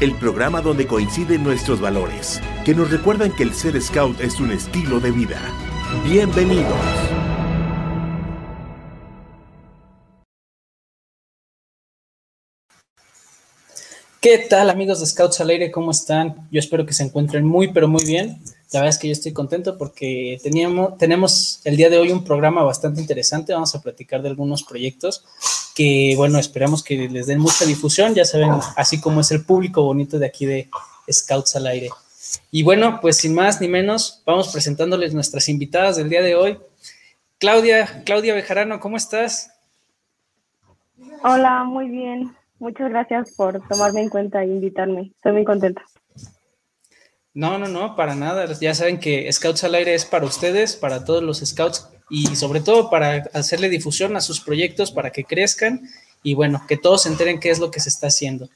el programa donde coinciden nuestros valores, que nos recuerdan que el ser scout es un estilo de vida. Bienvenidos. ¿Qué tal amigos de Scouts al Aire? ¿Cómo están? Yo espero que se encuentren muy, pero muy bien. La verdad es que yo estoy contento porque teníamos, tenemos el día de hoy un programa bastante interesante. Vamos a platicar de algunos proyectos que, bueno, esperamos que les den mucha difusión. Ya saben, así como es el público bonito de aquí de Scouts al Aire. Y bueno, pues sin más ni menos, vamos presentándoles nuestras invitadas del día de hoy. Claudia, Claudia Bejarano, ¿cómo estás? Hola, muy bien. Muchas gracias por tomarme en cuenta e invitarme. Estoy muy contenta. No, no, no, para nada. Ya saben que Scouts al Aire es para ustedes, para todos los Scouts y sobre todo para hacerle difusión a sus proyectos, para que crezcan y bueno, que todos se enteren qué es lo que se está haciendo.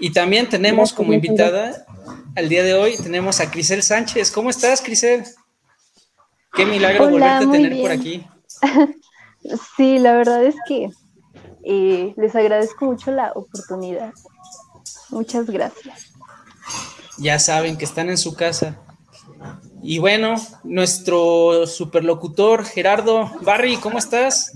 Y también tenemos como invitada al día de hoy, tenemos a Crisel Sánchez. ¿Cómo estás, Crisel? Qué milagro Hola, volverte a tener bien. por aquí. Sí, la verdad es que eh, les agradezco mucho la oportunidad. Muchas gracias. Ya saben que están en su casa. Y bueno, nuestro superlocutor Gerardo Barry, ¿cómo estás?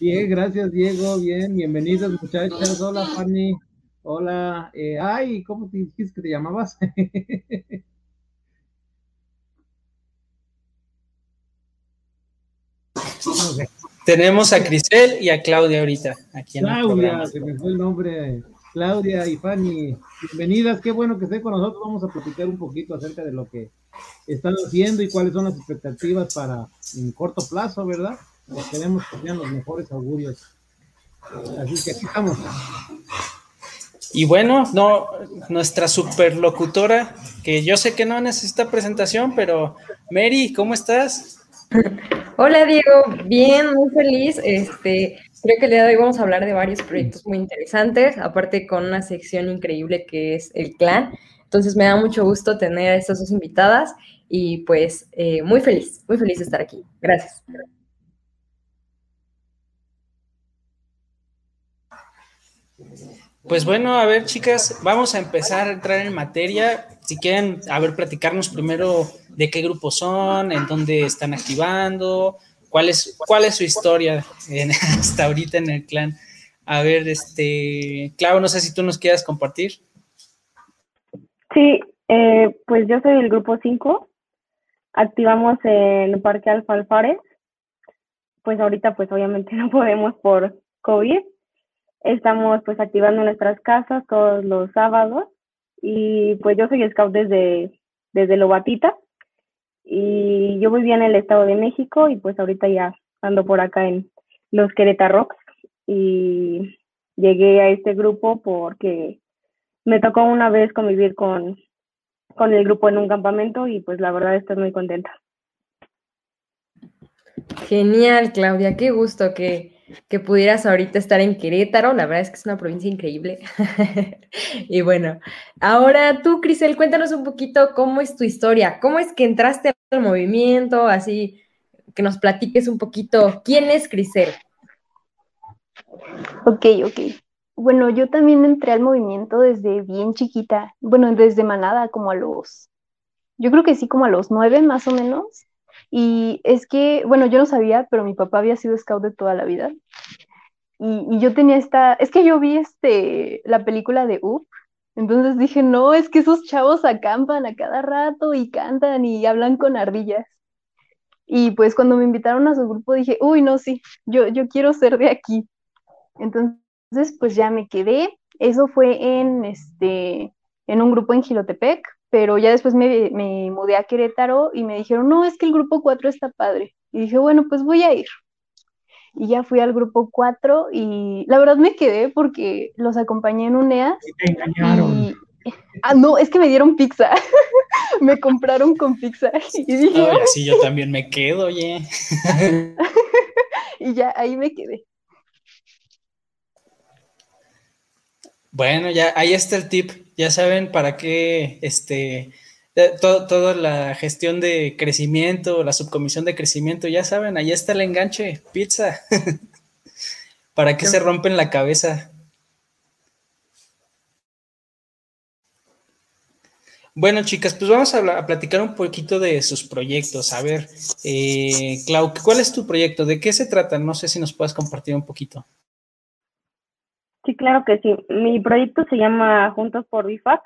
Bien, gracias Diego, bien, bienvenidos muchachos, hola Fanny, hola, eh, ay, ¿cómo te dijiste que te llamabas? Tenemos a Crisel y a Claudia ahorita aquí en el Claudia, programa. se me fue el nombre, Claudia y Fanny, bienvenidas, qué bueno que estén con nosotros, vamos a platicar un poquito acerca de lo que están haciendo y cuáles son las expectativas para en corto plazo, ¿verdad? Esperemos que sean los mejores augurios. Así que aquí estamos. Y bueno, no, nuestra superlocutora, que yo sé que no necesita presentación, pero Mary, ¿cómo estás? Hola Diego, bien, muy feliz. Este, creo que el día de hoy vamos a hablar de varios proyectos muy interesantes, aparte con una sección increíble que es el clan. Entonces me da mucho gusto tener a estas dos invitadas y pues eh, muy feliz, muy feliz de estar aquí. Gracias. Pues bueno, a ver, chicas, vamos a empezar a entrar en materia. Si quieren, a ver, platicarnos primero de qué grupos son, en dónde están activando, cuál es, cuál es su historia hasta ahorita en el clan. A ver, este, Clau, no sé si tú nos quieras compartir. Sí, eh, pues yo soy del grupo 5. Activamos en Parque Alfalfares. Pues ahorita, pues obviamente no podemos por COVID. Estamos pues activando nuestras casas todos los sábados. Y pues yo soy scout desde, desde Lobatita. Y yo vivía en el Estado de México y pues ahorita ya ando por acá en los Querétarox. Y llegué a este grupo porque me tocó una vez convivir con, con el grupo en un campamento y pues la verdad estoy muy contenta. Genial, Claudia, qué gusto que, que pudieras ahorita estar en Querétaro. La verdad es que es una provincia increíble. y bueno, ahora tú, Crisel, cuéntanos un poquito cómo es tu historia, cómo es que entraste al movimiento, así que nos platiques un poquito quién es Crisel. Ok, ok. Bueno, yo también entré al movimiento desde bien chiquita. Bueno, desde manada, como a los, yo creo que sí, como a los nueve más o menos. Y es que, bueno, yo no sabía, pero mi papá había sido scout de toda la vida. Y, yo tenía esta, es que yo vi este, la película de Up, entonces dije, no, es que esos chavos acampan a cada rato y cantan y hablan con ardillas. Y pues cuando me invitaron a su grupo dije, uy, no, sí, yo, yo quiero ser de aquí. Entonces, pues ya me quedé. Eso fue en, este, en un grupo en Gilotepec, pero ya después me, me mudé a Querétaro y me dijeron, no, es que el grupo 4 está padre. Y dije, bueno, pues voy a ir. Y ya fui al grupo 4 y la verdad me quedé porque los acompañé en un EAS Te engañaron. y Ah, no, es que me dieron pizza. me compraron con pizza. Y dije, Ay, así yo también me quedo, oye. y ya ahí me quedé. Bueno, ya ahí está el tip. Ya saben para qué este eh, todo- toda la gestión de crecimiento, la subcomisión de crecimiento, ya saben, ahí está el enganche, pizza. para qué se rompen la cabeza. Bueno, chicas, pues vamos a, hablar- a platicar un poquito de sus proyectos. A ver, eh, Clau, ¿cuál es tu proyecto? ¿De qué se trata? No sé si nos puedes compartir un poquito. Sí, claro que sí. Mi proyecto se llama Juntos por BIFAC.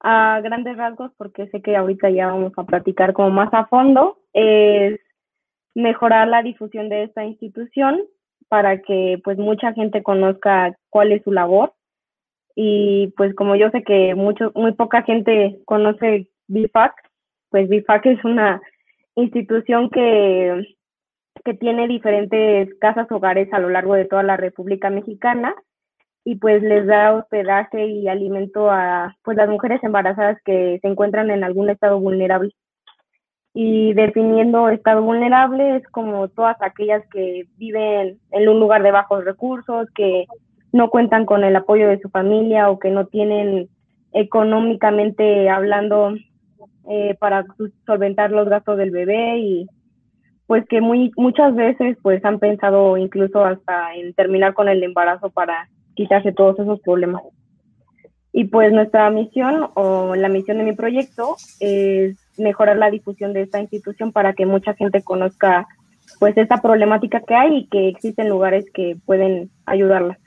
A grandes rasgos, porque sé que ahorita ya vamos a platicar como más a fondo, es mejorar la difusión de esta institución para que pues mucha gente conozca cuál es su labor. Y pues como yo sé que mucho, muy poca gente conoce BIFAC, pues BIFAC es una institución que, que tiene diferentes casas hogares a lo largo de toda la República Mexicana y pues les da hospedaje y alimento a pues las mujeres embarazadas que se encuentran en algún estado vulnerable. Y definiendo estado vulnerable es como todas aquellas que viven en un lugar de bajos recursos, que no cuentan con el apoyo de su familia o que no tienen económicamente hablando eh, para solventar los gastos del bebé y pues que muy muchas veces pues han pensado incluso hasta en terminar con el embarazo para quitarse todos esos problemas. Y pues nuestra misión o la misión de mi proyecto es mejorar la difusión de esta institución para que mucha gente conozca pues esta problemática que hay y que existen lugares que pueden ayudarlas.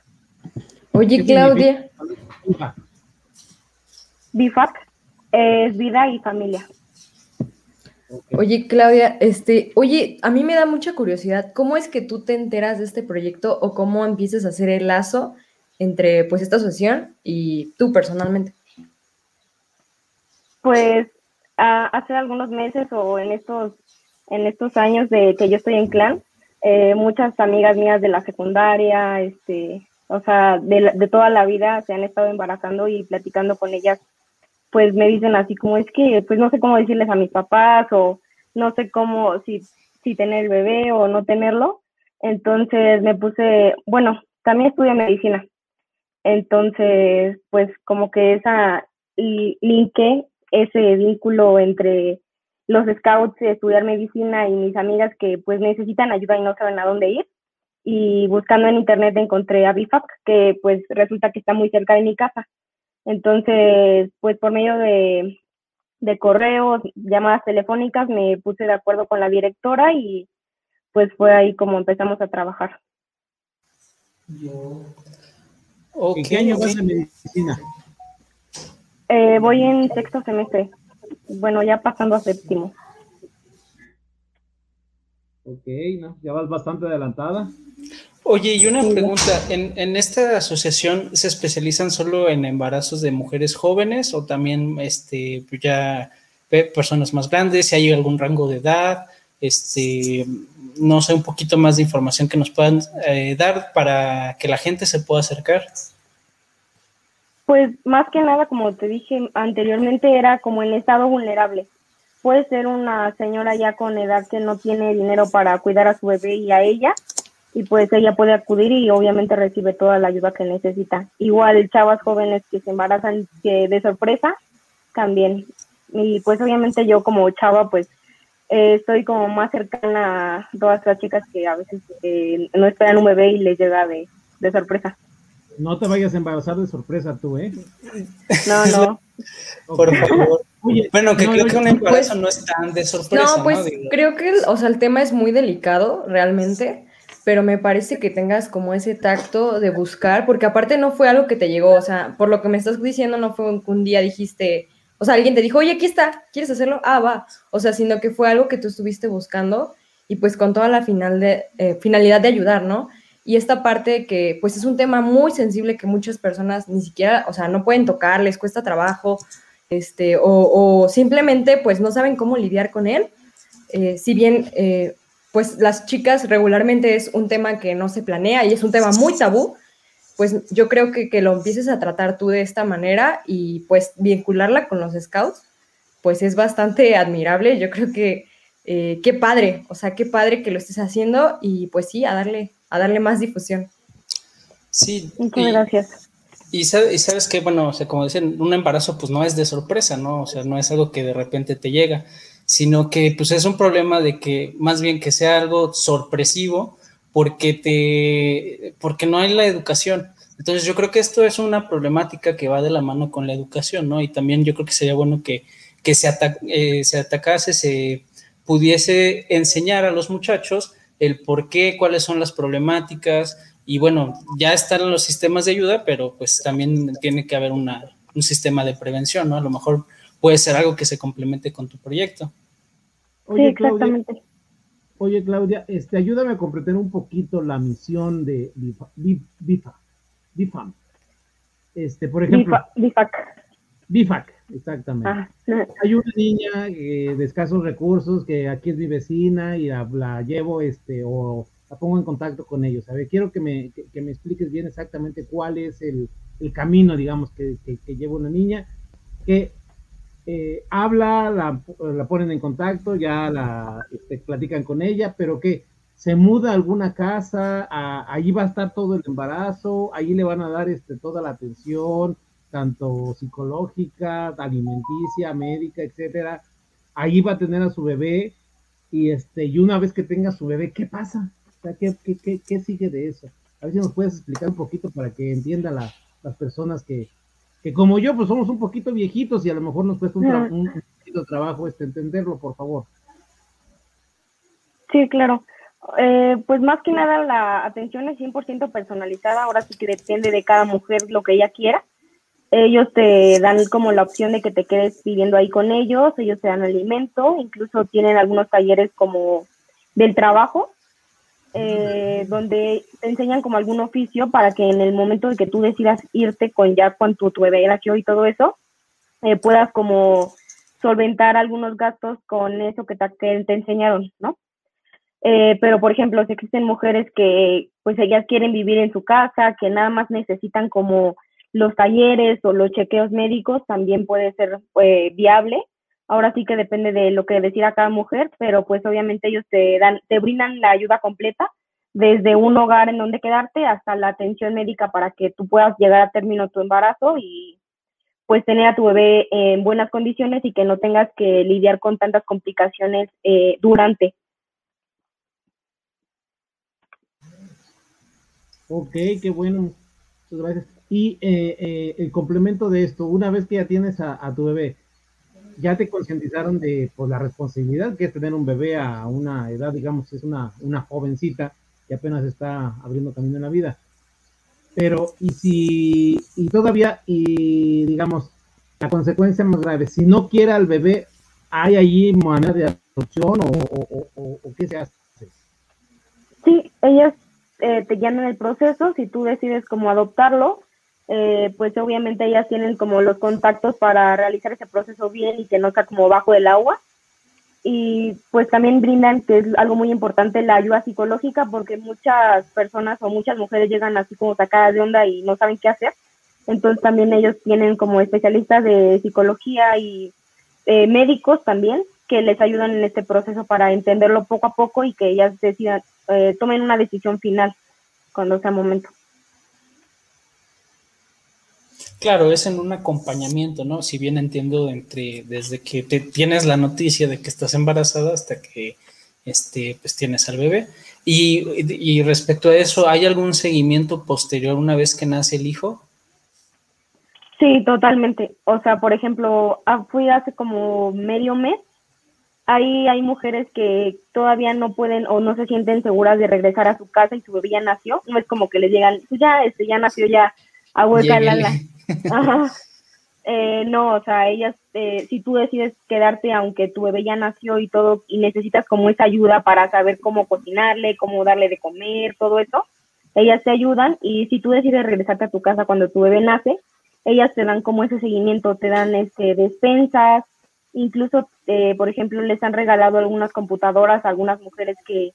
Oye, ¿Qué Claudia? BIFAC es vida y familia. Oye, Claudia, este, oye, a mí me da mucha curiosidad, ¿cómo es que tú te enteras de este proyecto o cómo empiezas a hacer el lazo entre pues esta asociación y tú personalmente? Pues a- hace algunos meses o en estos, en estos años de que yo estoy en clan, eh, muchas amigas mías de la secundaria, este, o sea, de, de toda la vida se han estado embarazando y platicando con ellas, pues me dicen así como es que, pues no sé cómo decirles a mis papás o no sé cómo, si, si tener el bebé o no tenerlo. Entonces me puse, bueno, también estudio medicina. Entonces, pues como que esa li- linké ese vínculo entre los scouts de estudiar medicina y mis amigas que pues necesitan ayuda y no saben a dónde ir. Y buscando en internet encontré a BIFAC, que pues resulta que está muy cerca de mi casa. Entonces, pues por medio de, de correos, llamadas telefónicas, me puse de acuerdo con la directora y pues fue ahí como empezamos a trabajar. ¿En qué año vas en medicina? Eh, voy en sexto semestre, bueno, ya pasando a séptimo. Ok, ¿no? Ya vas bastante adelantada. Oye, y una pregunta, ¿en, en esta asociación se especializan solo en embarazos de mujeres jóvenes o también este, ya pe- personas más grandes? Si hay algún rango de edad, este, no sé, un poquito más de información que nos puedan eh, dar para que la gente se pueda acercar. Pues más que nada, como te dije anteriormente, era como en estado vulnerable. Puede ser una señora ya con edad que no tiene dinero para cuidar a su bebé y a ella, y pues ella puede acudir y obviamente recibe toda la ayuda que necesita. Igual chavas jóvenes que se embarazan que de sorpresa, también. Y pues obviamente yo como chava, pues eh, estoy como más cercana a todas las chicas que a veces eh, no esperan un bebé y les llega de, de sorpresa. No te vayas a embarazar de sorpresa tú, ¿eh? No, no. Por favor. Oye, Bueno, que no, creo no, que un pues- embarazo no es tan de sorpresa, No, pues creo que, el- o sea, el tema es muy delicado realmente, pero me parece que tengas como ese tacto de buscar, porque aparte no fue algo que te llegó, o sea, por lo que me estás diciendo, no fue un, un día dijiste, o sea, alguien te dijo, oye, aquí está, ¿quieres hacerlo? Ah, va. O sea, sino que fue algo que tú estuviste buscando y pues con toda la final de, eh, finalidad de ayudar, ¿no? Y esta parte que pues es un tema muy sensible que muchas personas ni siquiera, o sea, no pueden tocar, les cuesta trabajo, este, o, o simplemente pues no saben cómo lidiar con él. Eh, si bien eh, pues las chicas regularmente es un tema que no se planea y es un tema muy tabú, pues yo creo que que lo empieces a tratar tú de esta manera y pues vincularla con los scouts, pues es bastante admirable. Yo creo que eh, qué padre, o sea, qué padre que lo estés haciendo y pues sí, a darle, a darle más difusión. Sí. Muchas gracias. Y sabes, sabes que, bueno, o sea, como decían, un embarazo pues no es de sorpresa, ¿no? O sea, no es algo que de repente te llega, sino que pues es un problema de que más bien que sea algo sorpresivo porque te, porque no hay la educación. Entonces yo creo que esto es una problemática que va de la mano con la educación, ¿no? Y también yo creo que sería bueno que, que se, eh, se atacase, se pudiese enseñar a los muchachos el por qué, cuáles son las problemáticas, y bueno, ya están los sistemas de ayuda, pero pues también tiene que haber una, un sistema de prevención, ¿no? A lo mejor puede ser algo que se complemente con tu proyecto. sí, exactamente. Claudia, oye, Claudia, este, ayúdame a comprender un poquito la misión de BIFA, BIFAM. Este, por ejemplo. BIFAC. BIFAC, exactamente. Ah, Hay una niña eh, de escasos recursos que aquí es mi vecina y la, la llevo, este, o la pongo en contacto con ellos. A ver, quiero que me, que, me expliques bien exactamente cuál es el, el camino, digamos, que, que, lleva una niña, que eh, habla, la, la, ponen en contacto, ya la este, platican con ella, pero que se muda a alguna casa, allí va a estar todo el embarazo, allí le van a dar este, toda la atención, tanto psicológica, alimenticia, médica, etcétera. Allí va a tener a su bebé y este y una vez que tenga su bebé, ¿qué pasa? ¿qué, sigue de eso? A ver si nos puedes explicar un poquito para que entiendan las personas que, que, como yo, pues somos un poquito viejitos y a lo mejor nos cuesta un, poquito de trabajo este, entenderlo, por favor. Sí, claro. Eh, pues más que nada la atención es 100% personalizada, ahora sí que depende de cada mujer lo que ella quiera. Ellos te dan como la opción de que te quedes viviendo ahí con ellos, ellos te dan alimento, incluso tienen algunos talleres como del trabajo, eh, donde te enseñan como algún oficio para que en el momento de que tú decidas irte con ya con tu, tu bebé nació y todo eso, eh, puedas como solventar algunos gastos con eso que te, te enseñaron, ¿no? Eh, pero, por ejemplo, si existen mujeres que pues ellas quieren vivir en su casa, que nada más necesitan como los talleres o los chequeos médicos, también puede ser viable ahora sí que depende de lo que decida cada mujer, pero pues obviamente ellos te dan, te brindan la ayuda completa desde un hogar en donde quedarte hasta la atención médica para que tú puedas llegar a término tu embarazo y pues tener a tu bebé en buenas condiciones y que no tengas que lidiar con tantas complicaciones eh, durante. Ok, qué bueno. Muchas gracias. Y eh, eh, el complemento de esto, una vez que ya tienes a, a tu bebé, ya te concientizaron de pues, la responsabilidad que es tener un bebé a una edad, digamos, es una, una jovencita que apenas está abriendo camino en la vida. Pero, y si, y todavía, y digamos, la consecuencia más grave, si no quiere al bebé, ¿hay allí manera de adopción o, o, o, qué se hace? Sí, ellas eh, te llaman el proceso, si tú decides cómo adoptarlo, eh, pues obviamente ellas tienen como los contactos para realizar ese proceso bien y que no está como bajo el agua. Y pues también brindan, que es algo muy importante, la ayuda psicológica, porque muchas personas o muchas mujeres llegan así como sacadas de onda y no saben qué hacer. Entonces también ellos tienen como especialistas de psicología y eh, médicos también que les ayudan en este proceso para entenderlo poco a poco y que ellas decidan, eh, tomen una decisión final cuando sea momento. Claro, es en un acompañamiento, ¿no? Si bien entiendo entre desde que te tienes la noticia de que estás embarazada hasta que este, pues tienes al bebé. Y, respecto a eso, ¿hay algún seguimiento posterior una vez que nace el hijo? Sí, totalmente. O sea, por ejemplo, ah, fui hace como medio mes. Ahí hay mujeres que todavía no pueden o no se sienten seguras de regresar a su casa y su bebé ya nació. No es como que les llegan, pues ya, este, ya nació, ya, abuela, la, la. Eh, no, o sea, ellas, eh, si tú decides quedarte, aunque tu bebé ya nació y todo, y necesitas como esa ayuda para saber cómo cocinarle, cómo darle de comer, todo eso, ellas te ayudan y si tú decides regresarte a tu casa cuando tu bebé nace, ellas te dan como ese seguimiento, te dan este despensas, incluso, eh, por ejemplo, les han regalado algunas computadoras a algunas mujeres que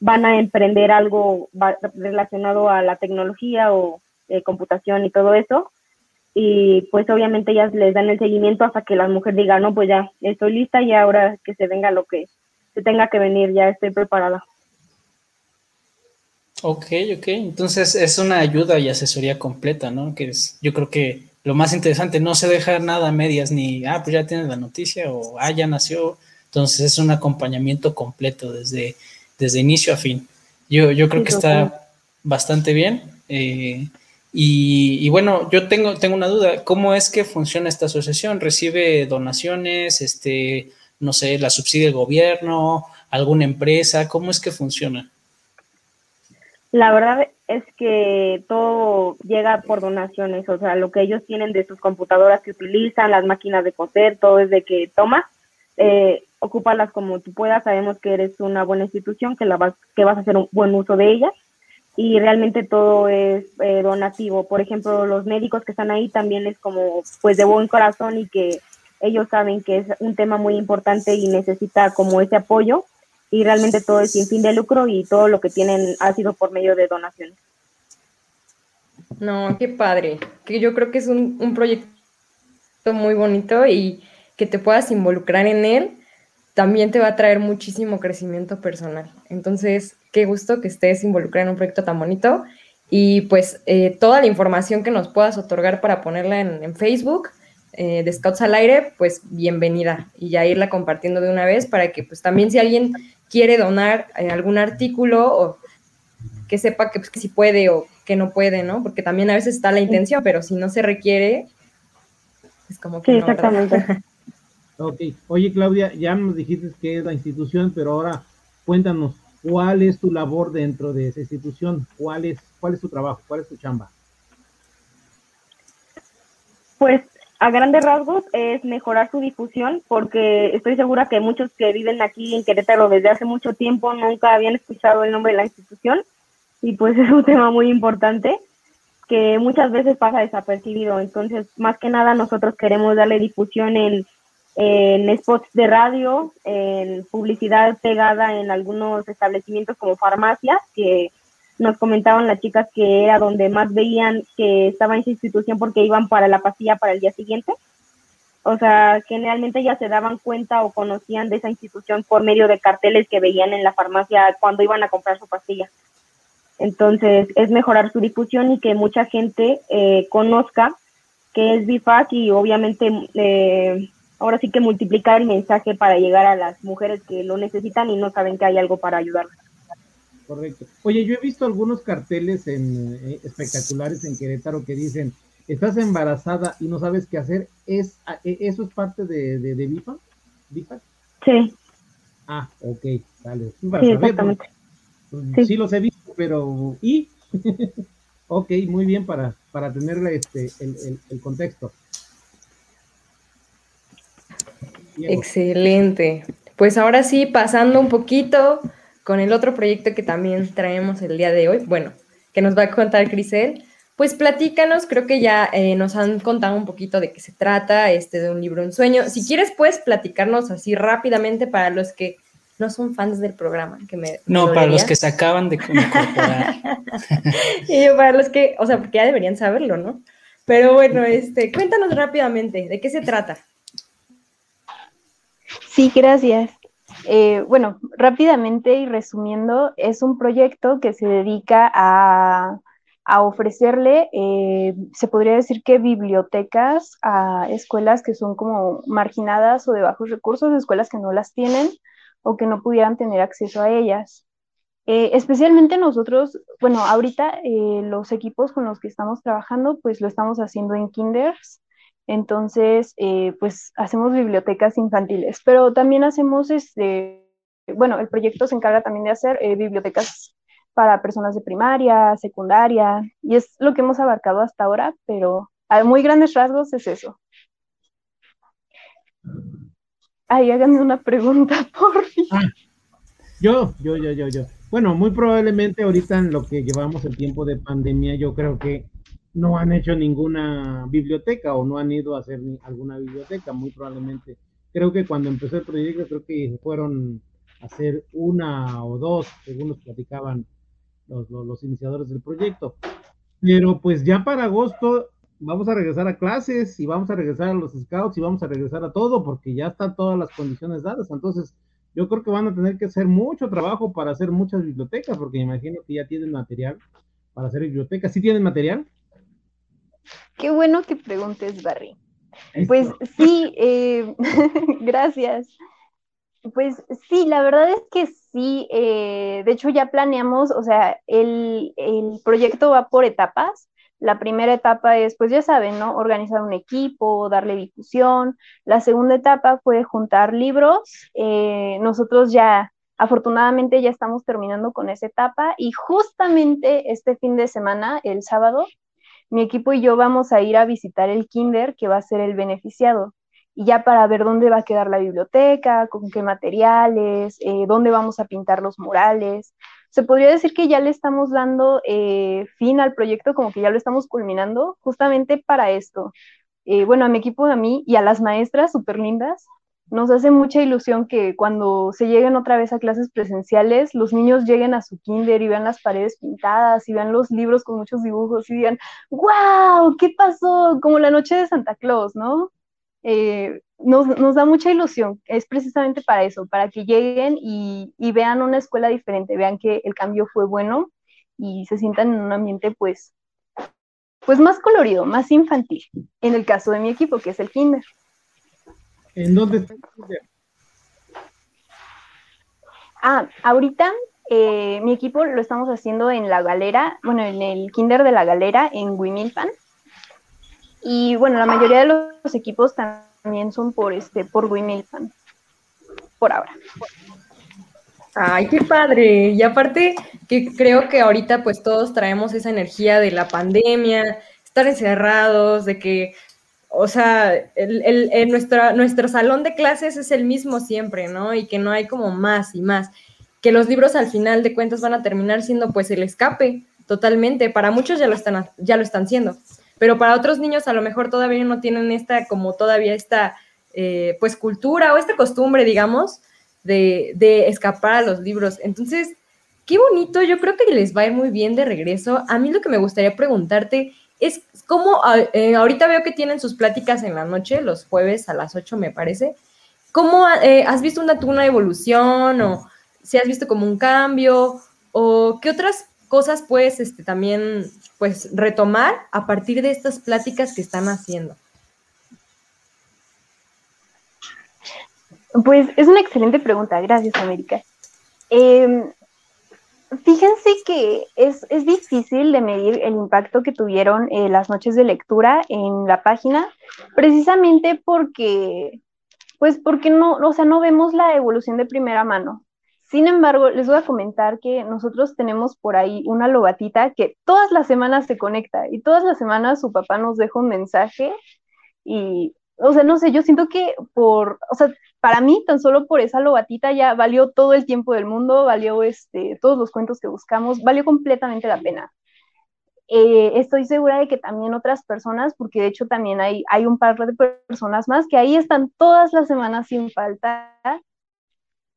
van a emprender algo relacionado a la tecnología o eh, computación y todo eso. Y pues obviamente ellas les dan el seguimiento hasta que la mujer diga, no, pues ya estoy lista y ahora que se venga lo que se tenga que venir, ya estoy preparada. Ok, ok. Entonces es una ayuda y asesoría completa, ¿no? Que es, yo creo que lo más interesante, no se deja nada a medias, ni, ah, pues ya tienes la noticia, o, ah, ya nació. Entonces es un acompañamiento completo desde, desde inicio a fin. Yo, yo creo que está bastante bien. Eh, y, bueno, yo tengo, tengo una duda. ¿Cómo es que funciona esta asociación? ¿Recibe donaciones? Este, no sé, la subsidia el gobierno, alguna empresa? ¿Cómo es que funciona? La verdad es que todo llega por donaciones, o sea, lo que ellos tienen de sus computadoras que utilizan, las máquinas de coser, todo es de que toma, eh, ocúpalas como tú puedas, sabemos que eres una buena institución, que, la vas, que vas a hacer un buen uso de ellas y realmente todo es eh, donativo. Por ejemplo, los médicos que están ahí también es como pues de buen corazón y que ellos saben que es un tema muy importante y necesita como ese apoyo y realmente todo es sin fin de lucro y todo lo que tienen ha sido por medio de donaciones. No, qué padre, que yo creo que es un, un proyecto muy bonito y que te puedas involucrar en él también te va a traer muchísimo crecimiento personal. Entonces, qué gusto que estés involucrado en un proyecto tan bonito y pues eh, toda la información que nos puedas otorgar para ponerla en, Facebook eh, de Scouts al Aire, pues bienvenida y ya irla compartiendo de una vez para que pues también si alguien quiere donar eh, algún artículo o que sepa que, pues, que si puede o que no puede, ¿no? Porque también a veces está la intención, pero si no se requiere, es como que... Sí, exactamente. ok. Oye, Claudia, ya nos dijiste que es la institución, pero ahora cuéntanos, ¿cuál es tu labor dentro de esa institución? ¿Cuál es, cuál es tu trabajo? ¿Cuál es tu chamba? Pues a grandes rasgos es mejorar su difusión porque estoy segura que muchos que viven aquí en Querétaro desde hace mucho tiempo nunca habían escuchado el nombre de la institución y pues es un tema muy importante que muchas veces pasa desapercibido. Entonces, más que nada nosotros queremos darle difusión en, en spots de radio, en publicidad pegada en algunos establecimientos como farmacias que nos comentaban las chicas que era donde más veían que estaba en esa institución porque iban para la pastilla para el día siguiente. O sea, generalmente ya se daban cuenta o conocían de esa institución por medio de carteles que veían en la farmacia cuando iban a comprar su pastilla. Entonces, es mejorar su difusión y que mucha gente eh, conozca que es BIFAC y obviamente eh, ahora sí que multiplicar el mensaje para llegar a las mujeres que lo necesitan y no saben que hay algo para ayudarlas. Correcto. Oye, yo he visto algunos carteles en, eh, espectaculares en Querétaro que dicen, estás embarazada y no sabes qué hacer. ¿Es, eh, ¿Eso es parte de, de, de? Sí. Ah, ok. Sí, exactamente. Pues, sí. los he visto, pero ¿y? ok, muy bien para, para tener este, el, el, el contexto. Excelente. Pues ahora sí, pasando un poquito con el otro proyecto que también traemos el día de hoy, bueno, que nos va a contar Crisel, pues platícanos, creo que ya eh, nos han contado un poquito de qué se trata, este de un libro, un sueño. Si quieres, puedes platicarnos así rápidamente para los que no son fans del programa. Que me, no, para los que se acaban de incorporar. y para los que, o sea, porque ya deberían saberlo, ¿no? Pero bueno, este, cuéntanos rápidamente, ¿de qué se trata? Sí, gracias. Eh, bueno, rápidamente y resumiendo, es un proyecto que se dedica a, ofrecerle, eh, se podría decir que bibliotecas a escuelas que son como marginadas o de bajos recursos, escuelas que no las tienen o que no pudieran tener acceso a ellas. Eh, especialmente nosotros, bueno, ahorita los equipos con los que estamos trabajando, pues lo estamos haciendo en kinders entonces, eh, pues hacemos bibliotecas infantiles, pero también hacemos, este, bueno, el proyecto se encarga también de hacer eh, bibliotecas para personas de primaria, secundaria, y es lo que hemos abarcado hasta ahora, pero a muy grandes rasgos es eso. Ay, háganme una pregunta, por fin. Ah, yo, yo, yo, yo, yo. Bueno, muy probablemente ahorita en lo que llevamos el tiempo de pandemia, yo creo que no han hecho ninguna biblioteca o no han ido a hacer alguna biblioteca, muy probablemente. Creo que cuando empezó el proyecto, creo que fueron a hacer una o dos, según nos platicaban los, los, iniciadores del proyecto. Pero pues ya para agosto vamos a regresar a clases y vamos a regresar a los scouts y vamos a regresar a todo porque ya están todas las condiciones dadas. Entonces, yo creo que van a tener que hacer mucho trabajo para hacer muchas bibliotecas porque me imagino que ya tienen material para hacer bibliotecas. ¿Sí tienen material? Qué bueno que preguntes, Barry. Pues sí, eh, gracias. Pues sí, la verdad es que sí. Eh, de hecho, ya planeamos, o sea, el, el, proyecto va por etapas. La primera etapa es, pues ya saben, ¿no? Organizar un equipo, darle difusión. La segunda etapa fue juntar libros. Eh, nosotros ya, afortunadamente, ya estamos terminando con esa etapa y justamente este fin de semana, el sábado, mi equipo y yo vamos a ir a visitar el kinder que va a ser el beneficiado. Y ya para ver dónde va a quedar la biblioteca, con qué materiales, eh, dónde vamos a pintar los murales. Se podría decir que ya le estamos dando eh, fin al proyecto, como que ya lo estamos culminando, justamente para esto. Eh, bueno, a mi equipo, a mí y a las maestras súper lindas, nos hace mucha ilusión que cuando se lleguen otra vez a clases presenciales, los niños lleguen a su kinder y vean las paredes pintadas y vean los libros con muchos dibujos y digan, wow, ¿qué pasó? Como la noche de Santa Claus, ¿no? Eh, nos, da mucha ilusión, es precisamente para eso, para que lleguen y, y vean una escuela diferente, vean que el cambio fue bueno y se sientan en un ambiente pues, pues más colorido, más infantil, en el caso de mi equipo, que es el kinder. ¿En dónde está Ah, ahorita eh, mi equipo lo estamos haciendo en la galera, bueno, en el kinder de la galera en Wimilpan. Y bueno, la mayoría de los equipos también son por este, por Wimilpan, por ahora. Ay, qué padre. Y aparte que creo que ahorita pues todos traemos esa energía de la pandemia, estar encerrados, de que o sea, el, el, nuestro salón de clases es el mismo siempre, ¿no? Y que no hay como más y más. Que los libros al final de cuentas van a terminar siendo pues el escape, totalmente. Para muchos ya lo están, ya lo están siendo, pero para otros niños a lo mejor todavía no tienen esta, como todavía esta, eh, pues cultura o esta costumbre, digamos, de, de escapar a los libros. Entonces, qué bonito, yo creo que les va a ir muy bien de regreso. A mí lo que me gustaría preguntarte es como eh, ahorita veo que tienen sus pláticas en la noche, los jueves a las 8 me parece. ¿Cómo eh, has visto una, evolución o si has visto como un cambio o qué otras cosas puedes este, también pues retomar a partir de estas pláticas que están haciendo? Pues es una excelente pregunta, gracias América. Eh, Fíjense que es, difícil de medir el impacto que tuvieron eh, las noches de lectura en la página, precisamente porque, pues porque no, o sea, no vemos la evolución de primera mano. Sin embargo, les voy a comentar que nosotros tenemos por ahí una lobatita que todas las semanas se conecta y todas las semanas su papá nos deja un mensaje y, o sea, no sé, yo siento que por, o sea, para mí, tan solo por esa lobatita ya valió todo el tiempo del mundo, valió este, todos los cuentos que buscamos, valió completamente la pena. Eh, estoy segura de que también otras personas, porque de hecho también hay, hay un par de personas más que ahí están todas las semanas sin falta.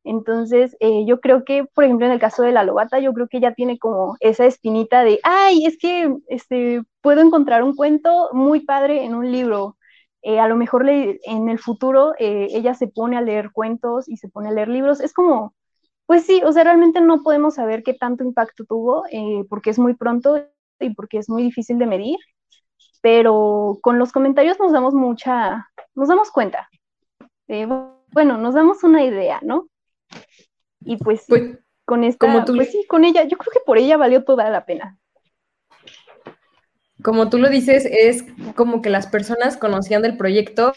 Entonces, eh, yo creo que, por ejemplo, en el caso de la lobata, yo creo que ya tiene como esa espinita de, ay, es que este, puedo encontrar un cuento muy padre en un libro eh, a lo mejor en el futuro eh, ella se pone a leer cuentos y se pone a leer libros. Es como, pues sí, o sea, realmente no podemos saber qué tanto impacto tuvo eh, porque es muy pronto y porque es muy difícil de medir, pero con los comentarios nos damos mucha, nos damos cuenta. bueno, nos damos una idea, ¿no? Y pues, pues con esta, como tú... pues sí, con ella, yo creo que por ella valió toda la pena como tú lo dices, es como que las personas conocían del proyecto,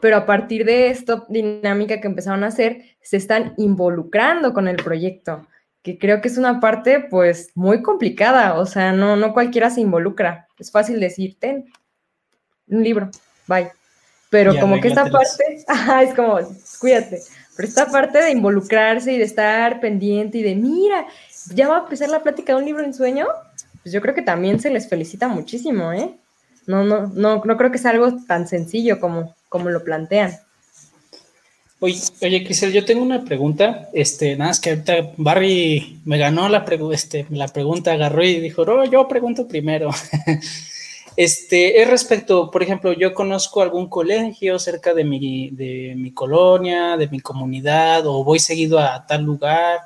pero a partir de esta dinámica que empezaron a hacer, se están involucrando con el proyecto, que creo que es una parte pues muy complicada, o sea, no, no cualquiera se involucra, es fácil decir, ten un libro, bye. Pero como que esta parte, es como, cuídate, pero esta parte de involucrarse y de estar pendiente y de, mira, ya va a empezar la plática de un libro en sueño, pues yo creo que también se les felicita muchísimo, ¿eh? No, no, no, no creo que sea algo tan sencillo como, como lo plantean. Oye, oye, Crisel, yo tengo una pregunta. Este, nada, es que ahorita Barry me ganó la, este, la pregunta, agarró y dijo, no, yo pregunto primero. este, es respecto, por ejemplo, yo conozco algún colegio cerca de mi, de mi colonia, de mi comunidad, o voy seguido a tal lugar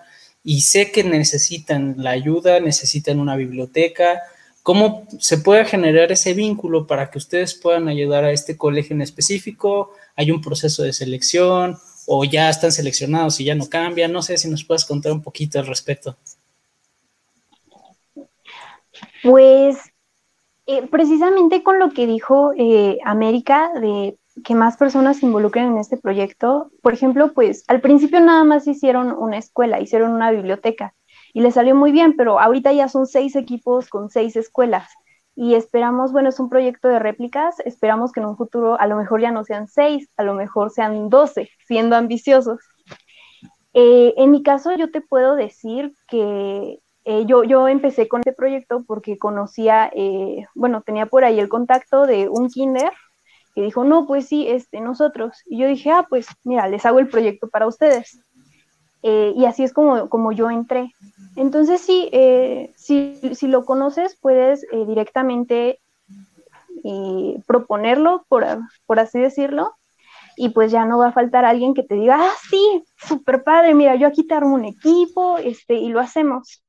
y sé que necesitan la ayuda, necesitan una biblioteca. ¿Cómo se puede generar ese vínculo para que ustedes puedan ayudar a este colegio en específico? ¿Hay un proceso de selección o ya están seleccionados y ya no cambian? No sé si nos puedes contar un poquito al respecto. Pues eh, precisamente con lo que dijo eh, América de que más personas se involucren en este proyecto, por ejemplo, pues al principio nada más hicieron una escuela, hicieron una biblioteca y le salió muy bien, pero ahorita ya son seis equipos con seis escuelas y esperamos, bueno, es un proyecto de réplicas, esperamos que en un futuro a lo mejor ya no sean seis, a lo mejor sean doce, siendo ambiciosos. Eh, en mi caso, yo te puedo decir que eh, yo, yo empecé con este proyecto porque conocía, eh, bueno, tenía por ahí el contacto de un kinder que dijo, no, pues sí, este, nosotros. Y yo dije, ah, pues mira, les hago el proyecto para ustedes. y así es como, como yo entré. Entonces, sí, eh, si, lo conoces, puedes eh, directamente eh, proponerlo, por, así decirlo, y pues ya no va a faltar alguien que te diga, ah, sí, súper padre, mira, yo aquí te armo un equipo, este, y lo hacemos.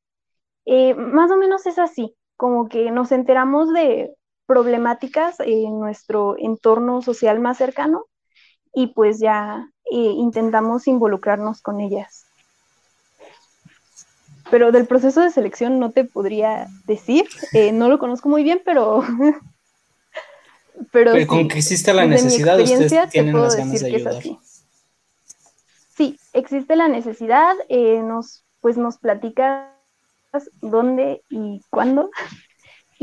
más o menos es así, como que nos enteramos de problemáticas en nuestro entorno social más cercano y pues ya intentamos involucrarnos con ellas. Pero del proceso de selección no te podría decir, eh, no lo conozco muy bien, pero... pero, con que existe la necesidad, ustedes tienen las ganas de ayudar. Sí, existe la necesidad, eh, nos, pues nos platicas dónde y cuándo,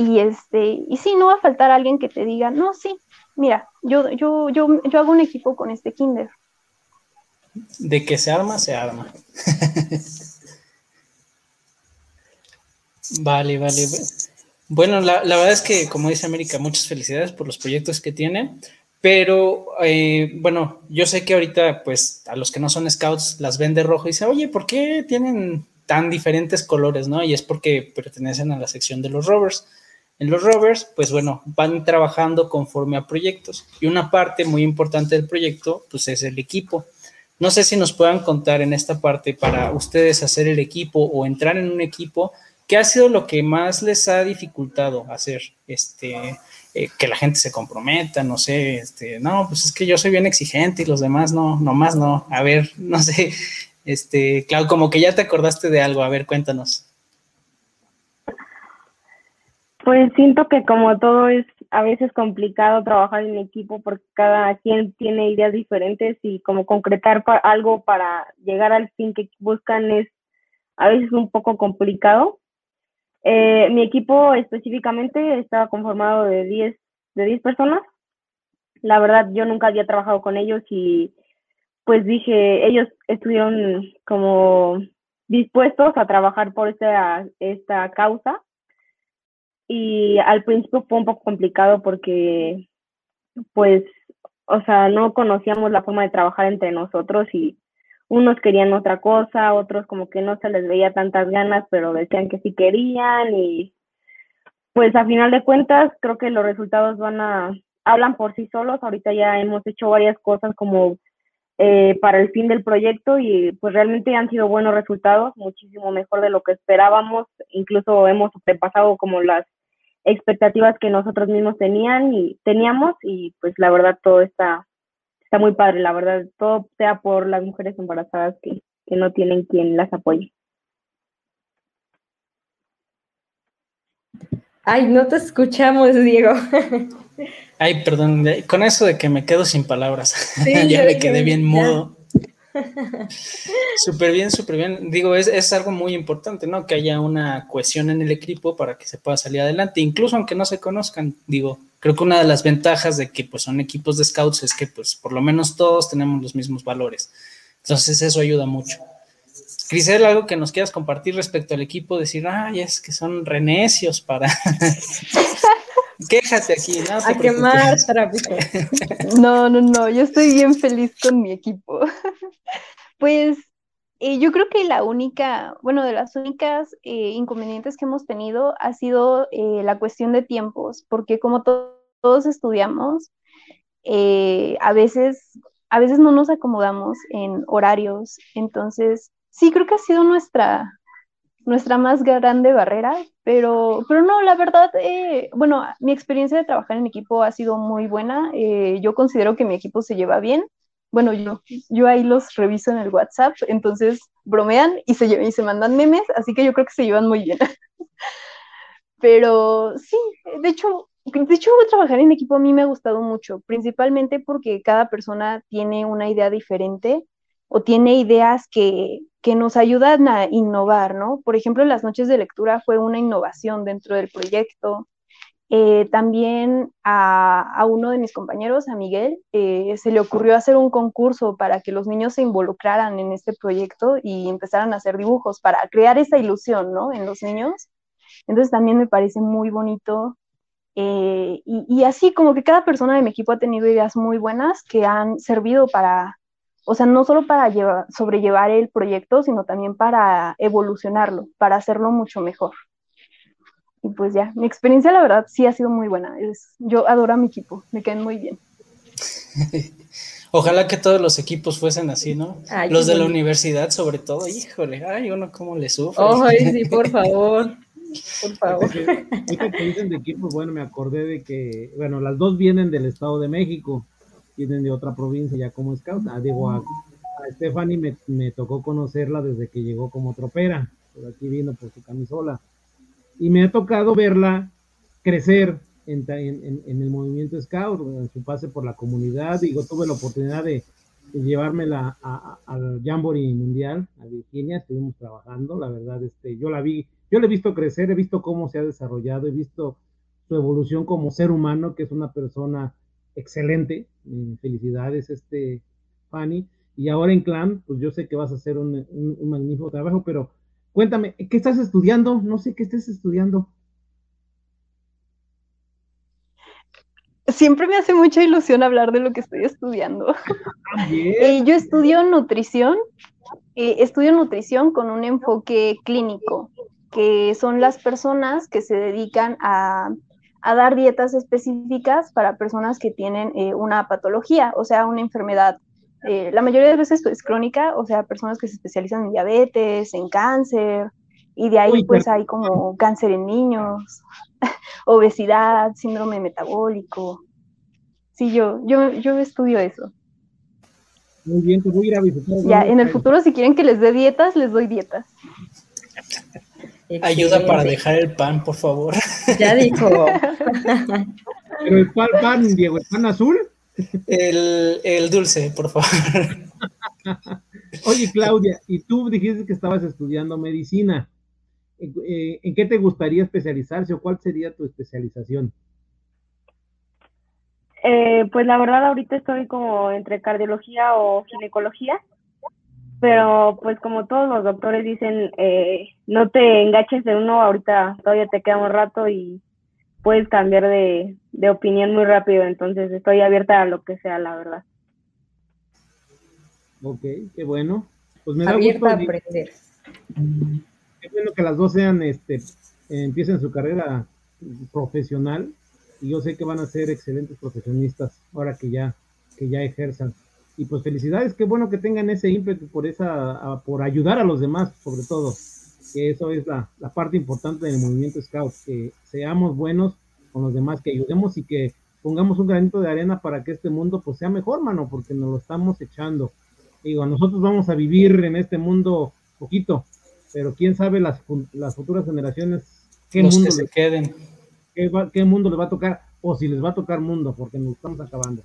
y este, y sí, no va a faltar alguien que te diga, no, sí, mira, yo, yo, yo, yo hago un equipo con este kinder. De que se arma, se arma. Vale, vale. Bueno, la, verdad es que, como dice América, muchas felicidades por los proyectos que tiene, pero eh, bueno, yo sé que ahorita, pues, a los que no son scouts las ven de rojo y dicen, oye, ¿por qué tienen tan diferentes colores, no? Y es porque pertenecen a la sección de los rovers. En los rovers, pues bueno, van trabajando conforme a proyectos y una parte muy importante del proyecto, pues es el equipo. No sé si nos puedan contar en esta parte para ustedes hacer el equipo o entrar en un equipo, ¿Qué ha sido lo que más les ha dificultado hacer? Este, eh, que la gente se comprometa, no sé, este, no, pues es que yo soy bien exigente y los demás no, nomás no. A ver, no sé, este, claro, como que ya te acordaste de algo, a ver, cuéntanos. Pues siento que como todo es a veces complicado trabajar en equipo porque cada quien tiene ideas diferentes y como concretar algo para llegar al fin que buscan es a veces un poco complicado. Eh, mi equipo específicamente estaba conformado de 10 de 10 personas. La verdad, yo nunca había trabajado con ellos y pues dije, ellos estuvieron como dispuestos a trabajar por esta, esta causa. Y al principio fue un poco complicado porque, pues, o sea, no conocíamos la forma de trabajar entre nosotros y unos querían otra cosa, otros como que no se les veía tantas ganas, pero decían que sí querían y pues a final de cuentas creo que los resultados van a, hablan por sí solos, ahorita ya hemos hecho varias cosas como eh, para el fin del proyecto y pues realmente han sido buenos resultados, muchísimo mejor de lo que esperábamos, incluso hemos sobrepasado como las expectativas que nosotros mismos tenían y teníamos y pues la verdad todo está está muy padre, la verdad, todo sea por las mujeres embarazadas que, que no tienen quien las apoye. Ay, no te escuchamos, Diego. Ay, perdón, con eso de que me quedo sin palabras, ya me quedé bien mudo. Súper bien, súper bien. Digo, es, es, algo muy importante, ¿no? Que haya una cohesión en el equipo para que se pueda salir adelante, incluso aunque no se conozcan. Digo, creo que una de las ventajas de que pues, son equipos de scouts es que pues por lo menos todos tenemos los mismos valores. Entonces eso ayuda mucho. Crisel, algo que nos quieras compartir respecto al equipo, decir, ay, es que son renecios para... Quéjate aquí, ¿no? A quemar tráfico. No, no, no, yo estoy bien feliz con mi equipo. Pues eh, yo creo que la única, bueno, de las únicas eh, inconvenientes que hemos tenido ha sido eh, la cuestión de tiempos, porque como todos estudiamos, a veces, a veces no nos acomodamos en horarios, entonces sí creo que ha sido nuestra, nuestra más grande barrera, pero, pero no, la verdad, bueno, mi experiencia de trabajar en equipo ha sido muy buena. yo considero que mi equipo se lleva bien bueno, yo, yo ahí los reviso en el WhatsApp, entonces bromean y se, y se mandan memes, así que yo creo que se llevan muy bien. Pero sí, de hecho, de hecho, trabajar en equipo a mí me ha gustado mucho, principalmente porque cada persona tiene una idea diferente o tiene ideas que, que nos ayudan a innovar, ¿no? Por ejemplo, las noches de lectura fue una innovación dentro del proyecto. Eh, también a, uno de mis compañeros, a Miguel, eh, se le ocurrió hacer un concurso para que los niños se involucraran en este proyecto y empezaran a hacer dibujos para crear esa ilusión, ¿no? En los niños. Entonces también me parece muy bonito. Eh, y, y, así como que cada persona de mi equipo ha tenido ideas muy buenas que han servido para, o sea, no solo para llevar, sobrellevar el proyecto, sino también para evolucionarlo, para hacerlo mucho mejor y pues ya, mi experiencia la verdad sí ha sido muy buena. Es, yo adoro a mi equipo, me caen muy bien. Ojalá que todos los equipos fuesen así, ¿no? los de la universidad sobre todo, híjole, ay, uno cómo le sufre. Ay, sí, por favor. Por favor. Ahorita que dicen de equipos, bueno, me acordé de que, bueno, las dos vienen del Estado de México, vienen de otra provincia ya como scout. Ah, digo, a, a Stephanie me, me, tocó conocerla desde que llegó como tropera, por aquí vino por su camisola y me ha tocado verla crecer en, el movimiento Scout, en su pase por la comunidad. Digo, tuve la oportunidad de, llevármela al Jamboree Mundial, a Virginia, estuvimos trabajando, la verdad, este, yo la vi, yo la he visto crecer, he visto cómo se ha desarrollado, he visto su evolución como ser humano, que es una persona excelente. felicidades, este, Fanny. Y ahora en Clan, pues yo sé que vas a hacer un, un magnífico trabajo, pero Cuéntame, ¿qué estás estudiando? No sé qué estés estudiando. Siempre me hace mucha ilusión hablar de lo que estoy estudiando. Eh, yo estudio nutrición, eh, estudio nutrición con un enfoque clínico, que son las personas que se dedican a, dar dietas específicas para personas que tienen eh, una patología, o sea, una enfermedad eh, la mayoría de veces es crónica, o sea, personas que se especializan en diabetes, en cáncer, y de ahí pues hay como cáncer en niños, obesidad, síndrome metabólico. Sí, yo, yo, yo estudio eso. Muy bien, te voy a ir a visitar. Ya, en el futuro si quieren que les dé dietas, les doy dietas. Ayuda para dejar el pan, por favor. Ya dijo. Pero el pan, pan, Diego, el pan azul. El, dulce, por favor. Oye, Claudia, y tú dijiste que estabas estudiando medicina. Eh, ¿En qué te gustaría especializarse o cuál sería tu especialización? Eh, pues la verdad ahorita estoy como entre cardiología o ginecología, pero pues como todos los doctores dicen, eh, no te engaches en uno, ahorita todavía te queda un rato y puedes cambiar de, opinión muy rápido, entonces estoy abierta a lo que sea, la verdad. Ok, qué bueno. Pues me da abierta a aprender. Qué bueno que las dos sean, este, empiecen su carrera profesional y yo sé que van a ser excelentes profesionistas ahora que ya, que ya ejerzan. Y pues felicidades, qué bueno que tengan ese ímpetu por esa, por ayudar a los demás, sobre todo que eso es la, parte importante del movimiento Scout, que seamos buenos con los demás, que ayudemos y que pongamos un granito de arena para que este mundo pues sea mejor, mano, porque nos lo estamos echando. Digo, nosotros vamos a vivir en este mundo poquito, pero quién sabe las, las futuras generaciones qué mundo se queden. Qué, qué mundo les va a tocar o si les va a tocar mundo, porque nos estamos acabando.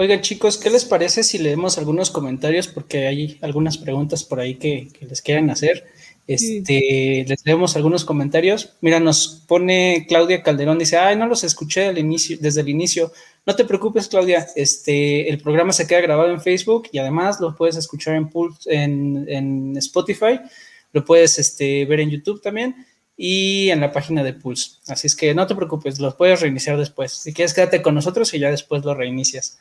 Oigan chicos, ¿qué les parece si leemos algunos comentarios? Porque hay algunas preguntas por ahí que, que les quieran hacer. Este, les leemos algunos comentarios. Mira, nos pone Claudia Calderón, dice, ay, no los escuché inicio, desde el inicio. No te preocupes, Claudia, este, el programa se queda grabado en Facebook y además lo puedes escuchar en, en, en Spotify, lo puedes este, ver en YouTube también. y en la página de Pulse. Así es que no te preocupes, los puedes reiniciar después. Si quieres, quédate con nosotros y ya después lo reinicias.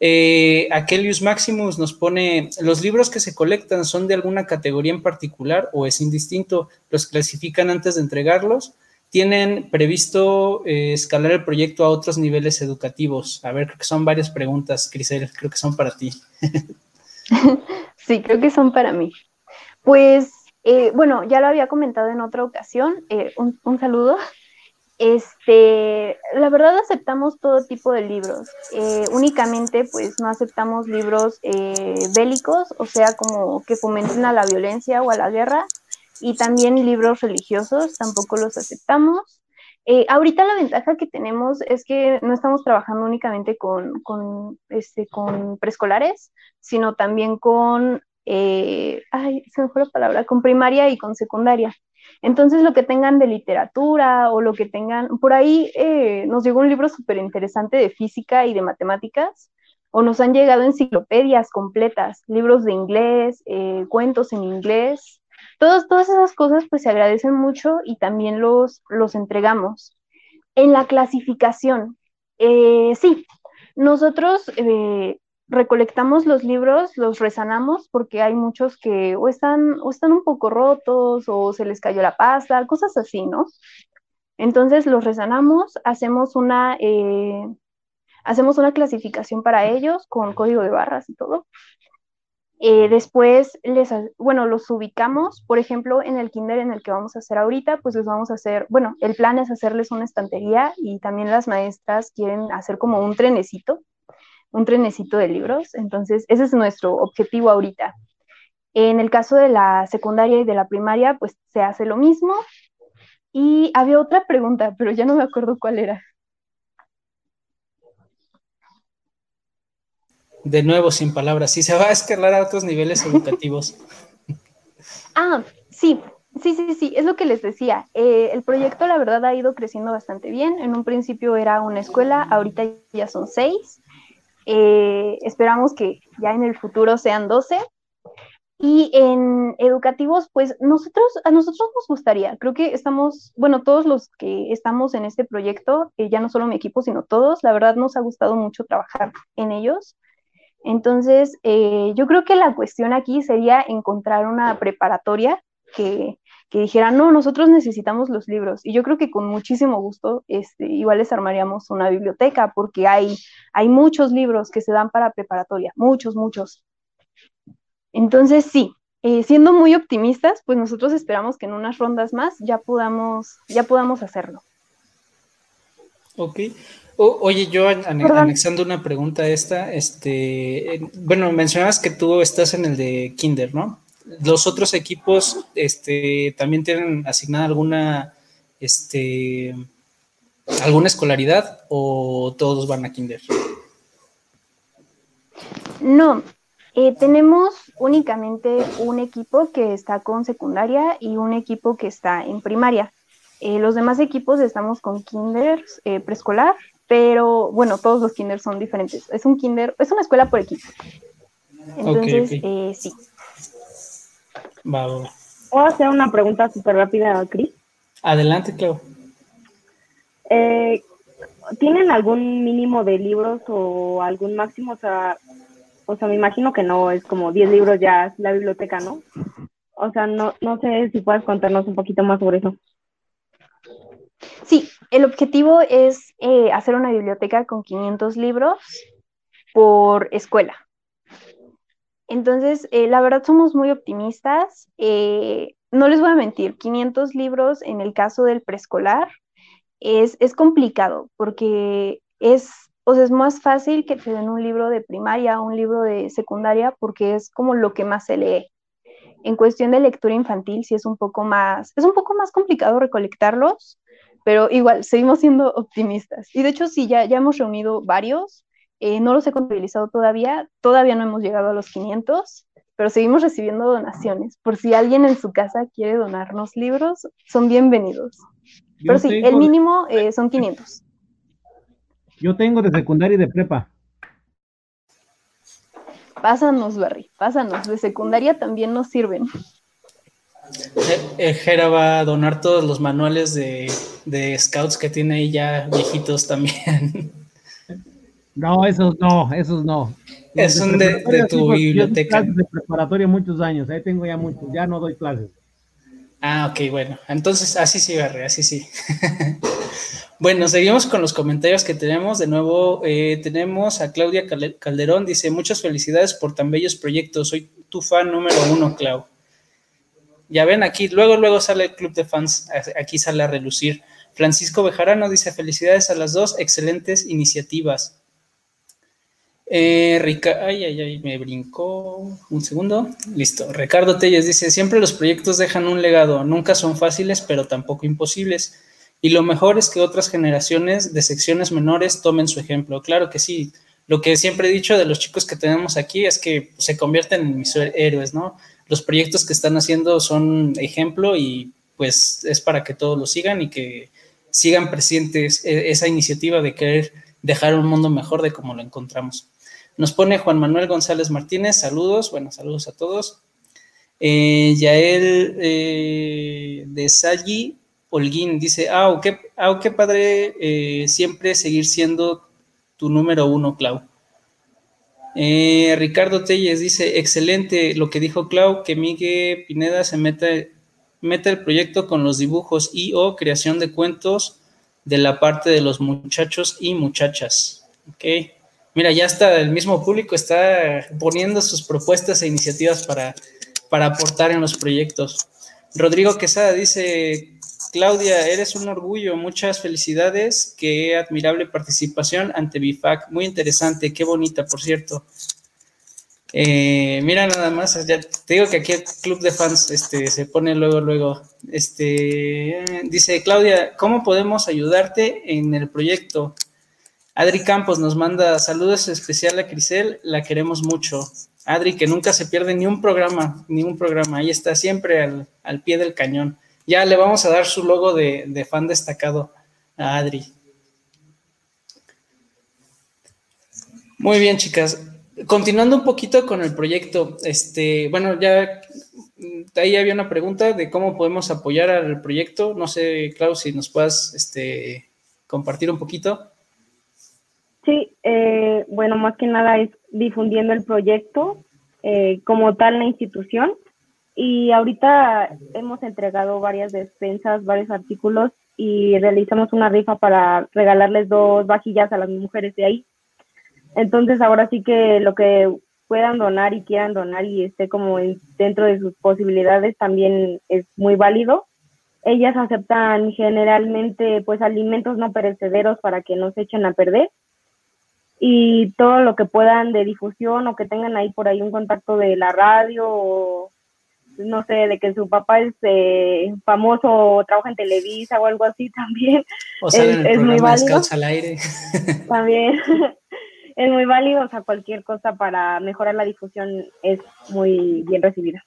Eh, Aquelius Maximus nos pone, ¿los libros que se colectan son de alguna categoría en particular o es indistinto? ¿Los clasifican antes de entregarlos? ¿Tienen previsto eh, escalar el proyecto a otros niveles educativos? A ver, creo que son varias preguntas, Crisel, creo que son para ti. sí, creo que son para mí. Pues, eh, bueno, ya lo había comentado en otra ocasión, eh, un, un, saludo. Este, la verdad aceptamos todo tipo de libros. únicamente, pues, no aceptamos libros bélicos, o sea, como que fomenten a la violencia o a la guerra y también libros religiosos, tampoco los aceptamos. Eh, ahorita la ventaja que tenemos es que no estamos trabajando únicamente con, con, este, con preescolares, sino también con, eh, ay, se me fue la palabra, con primaria y con secundaria. Entonces, lo que tengan de literatura o lo que tengan, por ahí eh, nos llegó un libro súper interesante de física y de matemáticas, o nos han llegado enciclopedias completas, libros de inglés, cuentos en inglés, todas, esas cosas pues se agradecen mucho y también los, los entregamos. En la clasificación, eh, sí, nosotros eh, recolectamos los libros, los resanamos porque hay muchos que o están, o están un poco rotos o se les cayó la pasta, cosas así, ¿no? Entonces los resanamos, hacemos una, eh, hacemos una clasificación para ellos con código de barras y todo. Eh, después, les, bueno, los ubicamos, por ejemplo, en el kinder en el que vamos a hacer ahorita, pues les vamos a hacer, bueno, el plan es hacerles una estantería y también las maestras quieren hacer como un trenecito, un trenecito de libros, entonces ese es nuestro objetivo ahorita. En el caso de la secundaria y de la primaria, pues se hace lo mismo. Y había otra pregunta, pero ya no me acuerdo cuál era. de nuevo sin palabras, si se va a escalar a otros niveles educativos. ah, sí, sí, sí, sí, es lo que les decía. Eh, el proyecto, la verdad, ha ido creciendo bastante bien. En un principio era una escuela, ahorita ya son seis. Eh, esperamos que ya en el futuro sean doce. Y en educativos, pues nosotros, a nosotros nos gustaría, creo que estamos, bueno, todos los que estamos en este proyecto, eh, ya no solo mi equipo, sino todos, la verdad nos ha gustado mucho trabajar en ellos. Entonces, eh, yo creo que la cuestión aquí sería encontrar una preparatoria que, dijera, no, nosotros necesitamos los libros. Y yo creo que con muchísimo gusto este, igual les armaríamos una biblioteca, porque hay, hay muchos libros que se dan para preparatoria, muchos, muchos. Entonces, sí, eh, siendo muy optimistas, pues nosotros esperamos que en unas rondas más ya podamos, ya podamos hacerlo. Ok oye, yo anexando una pregunta a esta, este, bueno, mencionabas que tú estás en el de Kinder, ¿no? ¿Los otros equipos este, también tienen asignada alguna, este, alguna escolaridad o todos van a Kinder? No, eh, tenemos únicamente un equipo que está con secundaria y un equipo que está en primaria. Eh, los demás equipos estamos con kinder, eh, preescolar pero bueno, todos los kinders son diferentes. Es un kinder, es una escuela por equipo. Entonces, Eh, sí. Va, ¿Puedo hacer una pregunta súper rápida, Cris? Adelante, Clau. Eh, ¿Tienen algún mínimo de libros o algún máximo? O sea, o sea, me imagino que no, es como 10 libros ya la biblioteca, ¿no? O sea, no, no sé si puedes contarnos un poquito más sobre eso. Sí, el objetivo es eh, hacer una biblioteca con 500 libros por escuela. Entonces, eh, la verdad somos muy optimistas. Eh, no les voy a mentir, 500 libros en el caso del preescolar es, es complicado porque es, o sea, es más fácil que te den un libro de primaria o un libro de secundaria porque es como lo que más se lee. En cuestión de lectura infantil, sí es un poco más, es un poco más complicado recolectarlos, pero igual, seguimos siendo optimistas. Y de hecho, sí, ya, ya hemos reunido varios, eh, no los he contabilizado todavía, todavía no hemos llegado a los 500, pero seguimos recibiendo donaciones. Por si alguien en su casa quiere donarnos libros, son bienvenidos. pero sí, el mínimo eh, son 500. Yo tengo de secundaria y de prepa. Pásanos, Barry, pásanos. De secundaria también nos sirven. Eh, Jera va a donar todos los manuales de, de scouts que tiene ahí ya viejitos también. No, esos no, esos no. Es un de, de tu biblioteca. de preparatoria muchos años, ahí tengo ya muchos, ya no doy clases. Ah, ok, bueno. Entonces, así sí, Barre, así sí. bueno, seguimos con los comentarios que tenemos. De nuevo, eh, tenemos a Claudia Calderón. Dice, muchas felicidades por tan bellos proyectos. Soy tu fan número uno, Clau. Ya ven, aquí, luego, luego sale el club de fans. Aquí sale a relucir. Francisco Bejarano dice, felicidades a las dos. Excelentes iniciativas. Eh, Rica ay, ay, ay, me brincó. Un segundo. Listo. Ricardo Telles dice: Siempre los proyectos dejan un legado. Nunca son fáciles, pero tampoco imposibles. Y lo mejor es que otras generaciones de secciones menores tomen su ejemplo. Claro que sí. Lo que siempre he dicho de los chicos que tenemos aquí es que se convierten en mis héroes, ¿no? Los proyectos que están haciendo son ejemplo y pues es para que todos lo sigan y que sigan presentes e-, esa iniciativa de querer dejar un mundo mejor de como lo encontramos. Nos pone Juan Manuel González Martínez, saludos, bueno, saludos a todos. Eh, Yael eh, de Salli Holguín dice, ah, qué, qué padre eh, siempre seguir siendo tu número uno, Clau. Eh, Ricardo Telles dice, excelente lo que dijo Clau, que Miguel Pineda se mete, mete el proyecto con los dibujos y o creación de cuentos de la parte de los muchachos y muchachas. Ok. Mira, ya está, el mismo público está poniendo sus propuestas e iniciativas para, para aportar en los proyectos. Rodrigo Quesada dice, Claudia, eres un orgullo, muchas felicidades, qué admirable participación ante BIFAC, muy interesante, qué bonita, por cierto. Eh, mira nada más, ya te digo que aquí el club de fans este, se pone luego, luego. Este, dice Claudia, ¿cómo podemos ayudarte en el proyecto? Adri Campos nos manda saludos especial a Crisel, la queremos mucho. Adri, que nunca se pierde ni un programa, ni un programa, ahí está siempre al, pie del cañón. Ya le vamos a dar su logo de, fan destacado a Adri. Muy bien, chicas. Continuando un poquito con el proyecto, este, bueno, ya ahí había una pregunta de cómo podemos apoyar al proyecto. No sé, Klaus, si nos puedas este, compartir un poquito. Sí, eh, bueno, más que nada es difundiendo el proyecto eh, como tal la institución. Y ahorita hemos entregado varias despensas, varios artículos y realizamos una rifa para regalarles dos vajillas a las mujeres de ahí. Entonces ahora sí que lo que puedan donar y quieran donar y esté como dentro de sus posibilidades también es muy válido. Ellas aceptan generalmente pues alimentos no perecederos para que no se echen a perder y todo lo que puedan de difusión o que tengan ahí por ahí un contacto de la radio o no sé, de que su papá es eh, famoso o trabaja en Televisa o algo así también. O es, en el muy válido. al aire. También es muy válido, o sea, cualquier cosa para mejorar la difusión es muy bien recibida.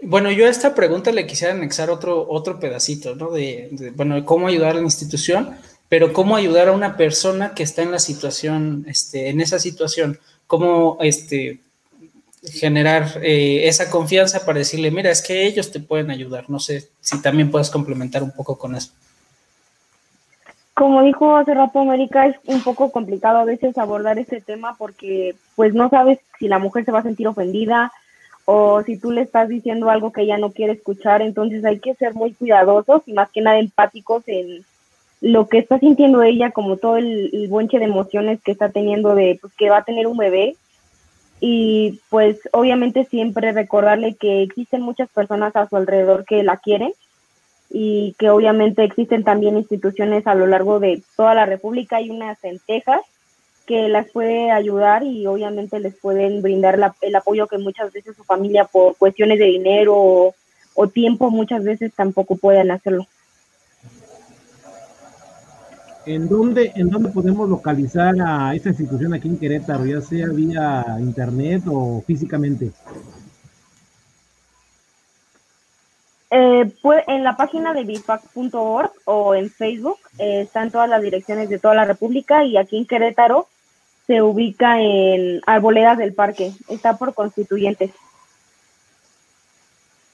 Bueno, yo a esta pregunta le quisiera anexar otro, otro pedacito, ¿no? De, de, bueno, cómo ayudar a la institución pero cómo ayudar a una persona que está en la situación, este, en esa situación, cómo este, generar eh, esa confianza para decirle, mira, es que ellos te pueden ayudar. No sé si también puedes complementar un poco con eso. Como dijo hace rato América, es un poco complicado a veces abordar este tema porque pues no sabes si la mujer se va a sentir ofendida o si tú le estás diciendo algo que ella no quiere escuchar, entonces hay que ser muy cuidadosos y más que nada empáticos en lo que está sintiendo ella, como todo el, bonche de emociones que está teniendo de pues, que va a tener un bebé. Y pues obviamente siempre recordarle que existen muchas personas a su alrededor que la quieren y que obviamente existen también instituciones a lo largo de toda la República. Hay unas en Texas que las puede ayudar y obviamente les pueden brindar el apoyo que muchas veces su familia por cuestiones de dinero o tiempo muchas veces tampoco pueden hacerlo. ¿En dónde, ¿En dónde podemos localizar a esta institución aquí en Querétaro, ya sea vía internet o físicamente? Eh, pues en la página de bifac.org o en Facebook eh, están todas las direcciones de toda la República y aquí en Querétaro se ubica en Arboledas del Parque, está por constituyentes.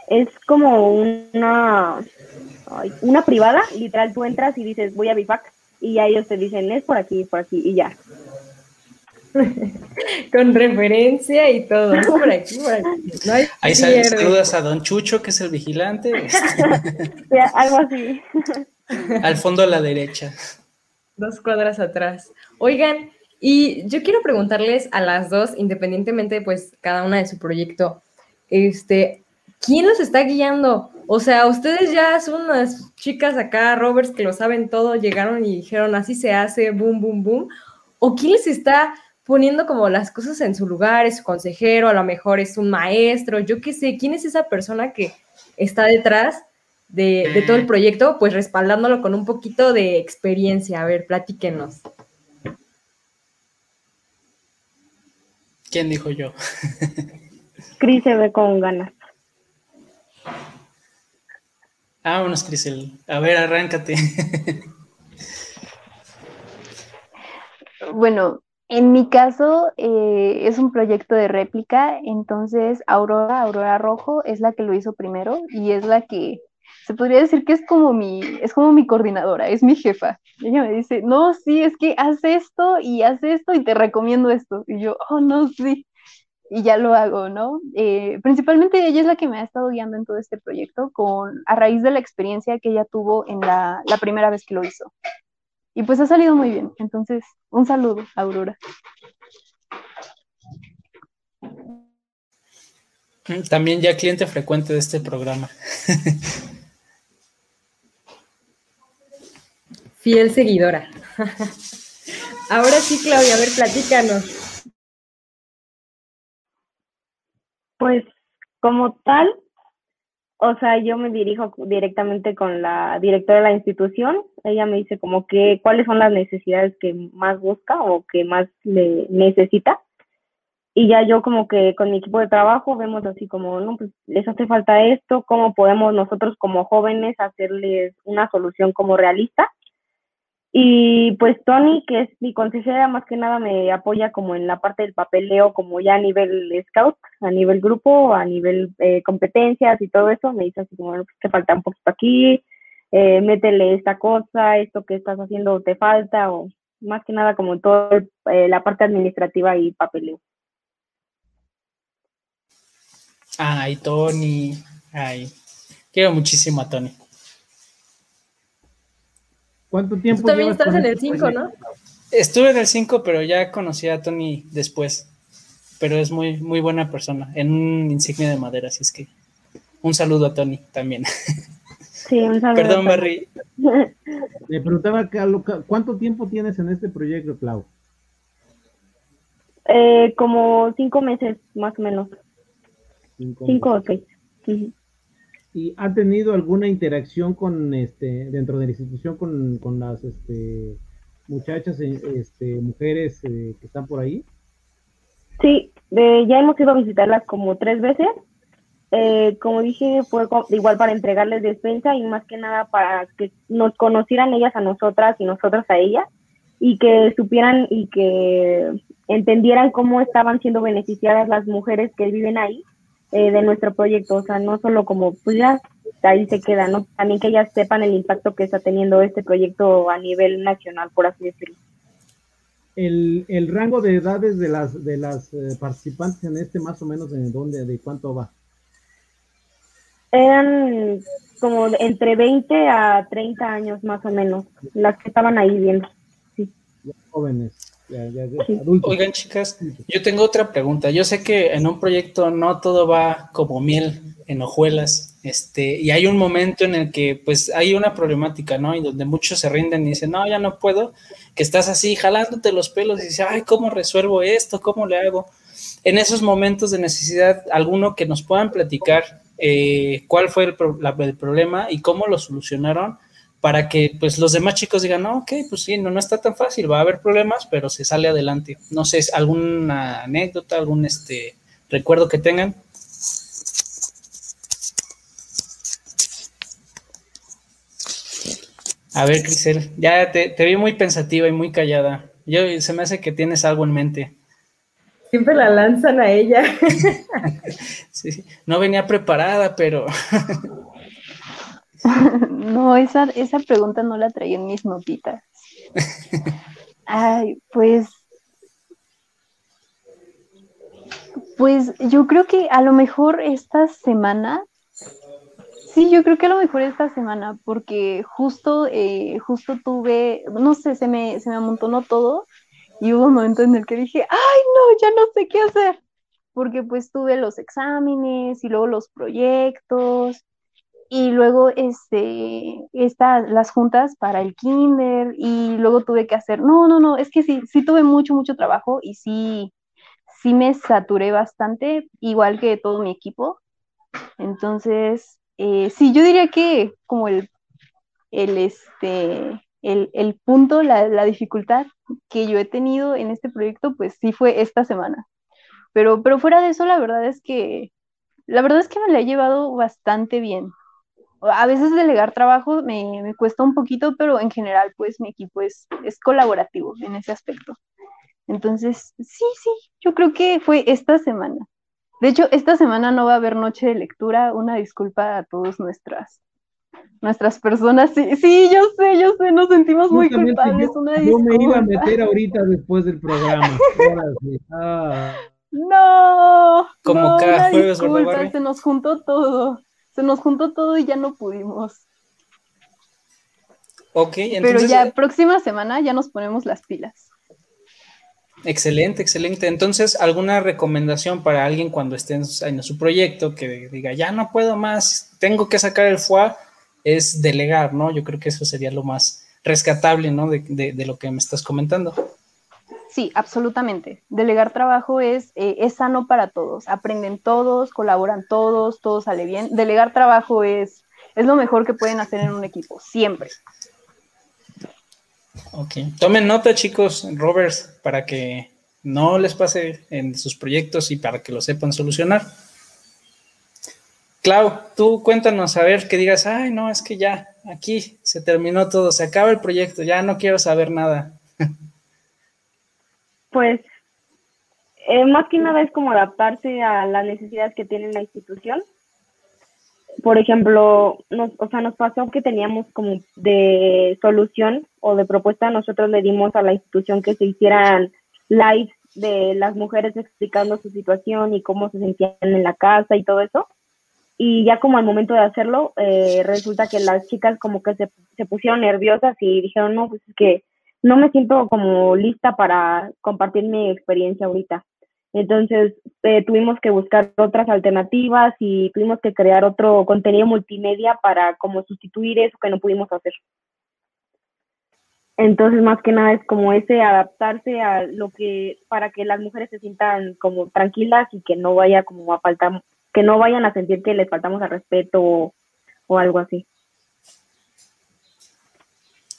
es como una, una privada, literal, tú entras y dices, voy a Bifac, y ya ellos te dicen, es por aquí, por aquí, y ya. Con referencia y todo, por aquí, por aquí. Ahí saludas a Don Chucho, que es el vigilante. algo así. Al fondo a la derecha. Dos cuadras atrás. Oigan, y yo quiero preguntarles a las dos, independientemente, pues, cada una de su proyecto, este, ¿quién los está guiando? O sea, ustedes ya son unas chicas acá, Roberts, que lo saben todo, llegaron y dijeron, así se hace, boom, boom, boom. ¿O quién les está poniendo como las cosas en su lugar? ¿Es su consejero? A lo mejor es un maestro, yo qué sé. ¿Quién es esa persona que está detrás de, de todo el proyecto? Pues respaldándolo con un poquito de experiencia. A ver, platíquenos. ¿Quién dijo yo? Cris se ve con ganas. Vámonos, Crisel. A ver, arráncate. bueno, en mi caso eh, es un proyecto de réplica, entonces Aurora, Aurora Rojo, es la que lo hizo primero y es la que se podría decir que es como mi, es como mi coordinadora, es mi jefa. ella me dice, no, sí, es que haz esto y haz esto y te recomiendo esto. Y yo, oh, no, sí y ya lo hago, ¿no? Eh, principalmente ella es la que me ha estado guiando en todo este proyecto con, a raíz de la experiencia que ella tuvo en la, la primera vez que lo hizo. Y pues ha salido muy bien. Entonces, un saludo, Aurora. También ya cliente frecuente de este programa. Fiel seguidora. Ahora sí, Claudia, a ver, platícanos. Pues como tal, o sea, yo me dirijo directamente con la directora de la institución. Ella me dice como que cuáles son las necesidades que más busca o que más le necesita. Y ya yo como que con mi equipo de trabajo vemos así como, no, pues les hace falta esto, cómo podemos nosotros como jóvenes hacerles una solución como realista y pues Tony, que es mi consejera, más que nada me apoya como en la parte del papeleo, como ya a nivel scout, a nivel grupo, a nivel eh, competencias y todo eso. Me dice así como, pues te falta un poquito aquí, eh, métele esta cosa, esto que estás haciendo te falta, o más que nada como toda eh, la parte administrativa y papeleo. Ay, Tony, ay, quiero muchísimo a Tony. ¿Cuánto tiempo? Tú también estás en el 5, ¿no? Estuve en el 5, pero ya conocí a Tony después. Pero es muy, muy buena persona, en un insignia de madera, así es que un saludo a Tony también. Sí, un saludo. Perdón, Barry. Le preguntaba, ¿cuánto tiempo tienes en este proyecto, Clau? Eh, como cinco meses, más o menos. Cinco, o seis. ¿Y ha tenido alguna interacción con este dentro de la institución con, con las este, muchachas, eh, este, mujeres eh, que están por ahí? Sí, ya hemos ido a visitarlas como tres veces. Eh, como dije, fue igual para entregarles despensa y más que nada para que nos conocieran ellas a nosotras y nosotras a ellas y que supieran y que entendieran cómo estaban siendo beneficiadas las mujeres que viven ahí eh, de nuestro proyecto, o sea, no solo como, pues ya ahí se queda, ¿no? También que ellas sepan el impacto que está teniendo este proyecto a nivel nacional, por así decirlo. El, el rango de edades de las de las eh, participantes en este, más o menos, ¿en dónde, de cuánto va? Eran como entre 20 a 30 años más o menos, las que estaban ahí viendo. Sí. Jóvenes. Oigan, chicas, yo tengo otra pregunta. Yo sé que en un proyecto no todo va como miel en hojuelas, este, y hay un momento en el que pues hay una problemática, ¿no? Y donde muchos se rinden y dicen, no, ya no puedo, que estás así jalándote los pelos y dices, ay, ¿cómo resuelvo esto? ¿Cómo le hago? En esos momentos de necesidad, alguno que nos puedan platicar eh, cuál fue el, el problema y cómo lo solucionaron para que pues los demás chicos digan, no, ok, pues sí, no, no está tan fácil, va a haber problemas, pero se sale adelante. No sé, alguna anécdota, algún este recuerdo que tengan. A ver, Crisel, ya te, vi muy pensativa y muy callada. Yo se me hace que tienes algo en mente. Siempre la lanzan a ella. sí, no venía preparada, pero... no, esa, esa pregunta no la traía en mis notitas. Ay, pues Pues yo creo que a lo mejor esta semana, sí, yo creo que a lo mejor esta semana, porque justo, eh, justo tuve, no sé, se me, se me amontonó todo y hubo un momento en el que dije, ay, no, ya no sé qué hacer, porque pues tuve los exámenes y luego los proyectos y luego este, estas, las juntas para el kinder y luego tuve que hacer, no, no, no, es que sí, sí tuve mucho, mucho trabajo y sí, sí me saturé bastante, igual que todo mi equipo. Entonces, eh, sí, yo diría que como el, el, este, el, punto, la, la, dificultad que yo he tenido en este proyecto, pues sí fue esta semana. Pero, pero fuera de eso, la verdad es que, la verdad es que me la he llevado bastante bien. A veces delegar trabajo me, me cuesta un poquito, pero en general, pues mi equipo es, es colaborativo en ese aspecto. Entonces, sí, sí, yo creo que fue esta semana. De hecho, esta semana no va a haber noche de lectura. Una disculpa a todas nuestras nuestras personas. Sí, sí, yo sé, yo sé, nos sentimos muy culpables. Yo, una yo me iba a meter ahorita después del programa. Ah. No. Como cada jueves, Se nos juntó todo. Se nos juntó todo y ya no pudimos. Ok, entonces. Pero ya próxima semana ya nos ponemos las pilas. Excelente, excelente. Entonces, ¿alguna recomendación para alguien cuando esté en, su proyecto que diga, ya no puedo más, tengo que sacar el FUA? Es delegar, ¿no? Yo creo que eso sería lo más rescatable, ¿no? De, lo que me estás comentando. Sí, absolutamente. Delegar trabajo es, eh, es sano para todos. Aprenden todos, colaboran todos, todo sale bien. Delegar trabajo es, es lo mejor que pueden hacer en un equipo, siempre. Ok, tomen nota chicos, Roberts, para que no les pase en sus proyectos y para que lo sepan solucionar. Clau, tú cuéntanos, a ver, que digas, ay, no, es que ya, aquí se terminó todo, se acaba el proyecto, ya no quiero saber nada. Pues, eh, más que nada es como adaptarse a las necesidades que tiene la institución por ejemplo, nos, o sea, nos pasó que teníamos como de solución o de propuesta, nosotros le dimos a la institución que se hicieran lives de las mujeres explicando su situación y cómo se sentían en la casa y todo eso. Y ya como al momento de hacerlo, eh, resulta que las chicas como que se, se pusieron nerviosas y dijeron, no, pues es que no me siento como lista para compartir mi experiencia ahorita. Entonces eh, tuvimos que buscar otras alternativas y tuvimos que crear otro contenido multimedia para como sustituir eso que no pudimos hacer. Entonces más que nada es como ese adaptarse a lo que para que las mujeres se sientan como tranquilas y que no vaya como a faltar que no vayan a sentir que les faltamos al respeto o algo así.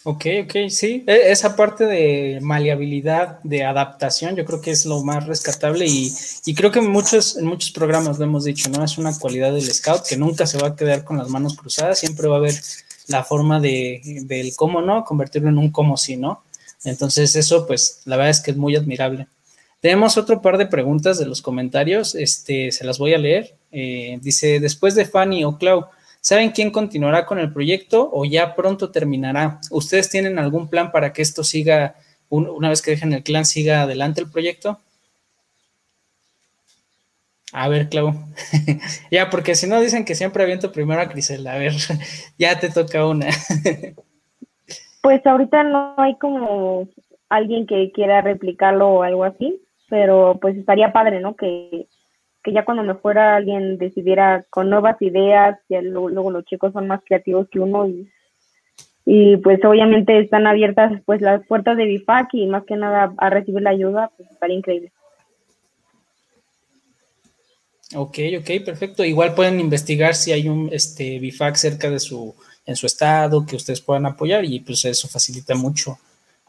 Ok, ok, sí. E, esa parte de maleabilidad, de adaptación, yo creo que es lo más rescatable y, creo que en muchos, en muchos programas lo hemos dicho, ¿no? Es una cualidad del scout que nunca se va a quedar con las manos cruzadas, siempre va a haber la forma de, del cómo no, convertirlo en un cómo sí, ¿no? Entonces eso, pues, la verdad es que es muy admirable. Tenemos otro par de preguntas de los comentarios, este, se las voy a leer. Eh, dice, después de Fanny o Clau, ¿Saben quién continuará con el proyecto o ya pronto terminará? ¿Ustedes tienen algún plan para que esto siga, una vez que dejen el clan, siga adelante el proyecto? A ver, Clau. ya, porque si no dicen que siempre aviento primero a Crisel. A ver, ya te toca una. pues ahorita no hay como alguien que quiera replicarlo o algo así, pero pues estaría padre, ¿no? Que que ya cuando me fuera alguien decidiera con nuevas ideas, ya luego, los chicos son más creativos que uno y, y pues obviamente están abiertas pues las puertas de BIFAC y más que nada a recibir la ayuda, pues estaría increíble. Ok, ok, perfecto. Igual pueden investigar si hay un este BIFAC cerca de su, en su estado que ustedes puedan apoyar y pues eso facilita mucho,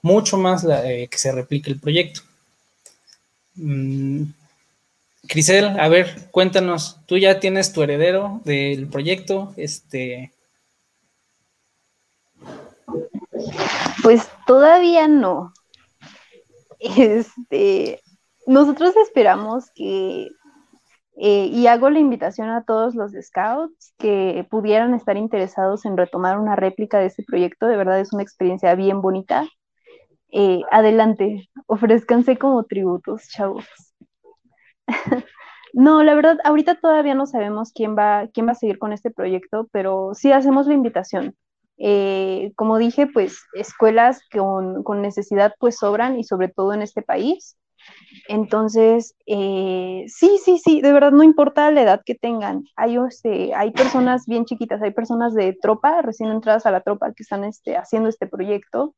mucho más eh, que se replique el proyecto. Mm, Crisel, a ver, cuéntanos, tú ya tienes tu heredero del proyecto, este. Pues todavía no. Este, nosotros esperamos que, eh, y hago la invitación a todos los scouts que pudieran estar interesados en retomar una réplica de este proyecto, de verdad es una experiencia bien bonita. Eh, adelante, ofrezcanse como tributos, chavos. no, la verdad, ahorita todavía no sabemos quién va, quién va a seguir con este proyecto, pero sí hacemos la invitación. Eh, como dije, pues escuelas con, con, necesidad pues sobran y sobre todo en este país. Entonces, eh, sí, sí, sí, de verdad no importa la edad que tengan. Hay, este, hay personas bien chiquitas, hay personas de tropa, recién entradas a la tropa, que están este, haciendo este proyecto.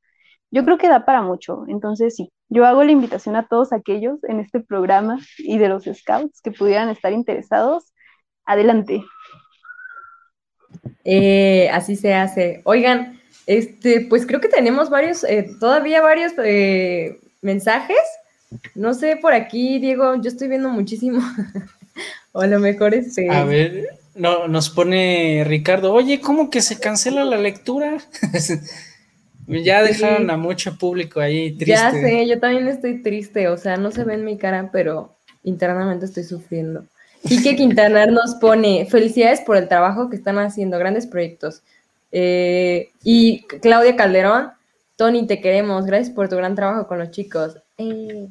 Yo creo que da para mucho. Entonces, sí, yo hago la invitación a todos aquellos en este programa y de los scouts que pudieran estar interesados. Adelante. Eh, así se hace. Oigan, este, pues creo que tenemos varios, eh, todavía varios eh, mensajes. No sé, por aquí, Diego, yo estoy viendo muchísimo. o a lo mejor este. A ver, no, nos pone Ricardo, oye, ¿cómo que se cancela la lectura? ya dejaron a mucho público ahí triste. Ya sé, yo también estoy triste, o sea, no se ve en mi cara, pero internamente estoy sufriendo. Quique Quintanar nos pone, felicidades por el trabajo que están haciendo, grandes proyectos. Eh, y Claudia Calderón, Tony, te queremos, gracias por tu gran trabajo con los chicos. Eh.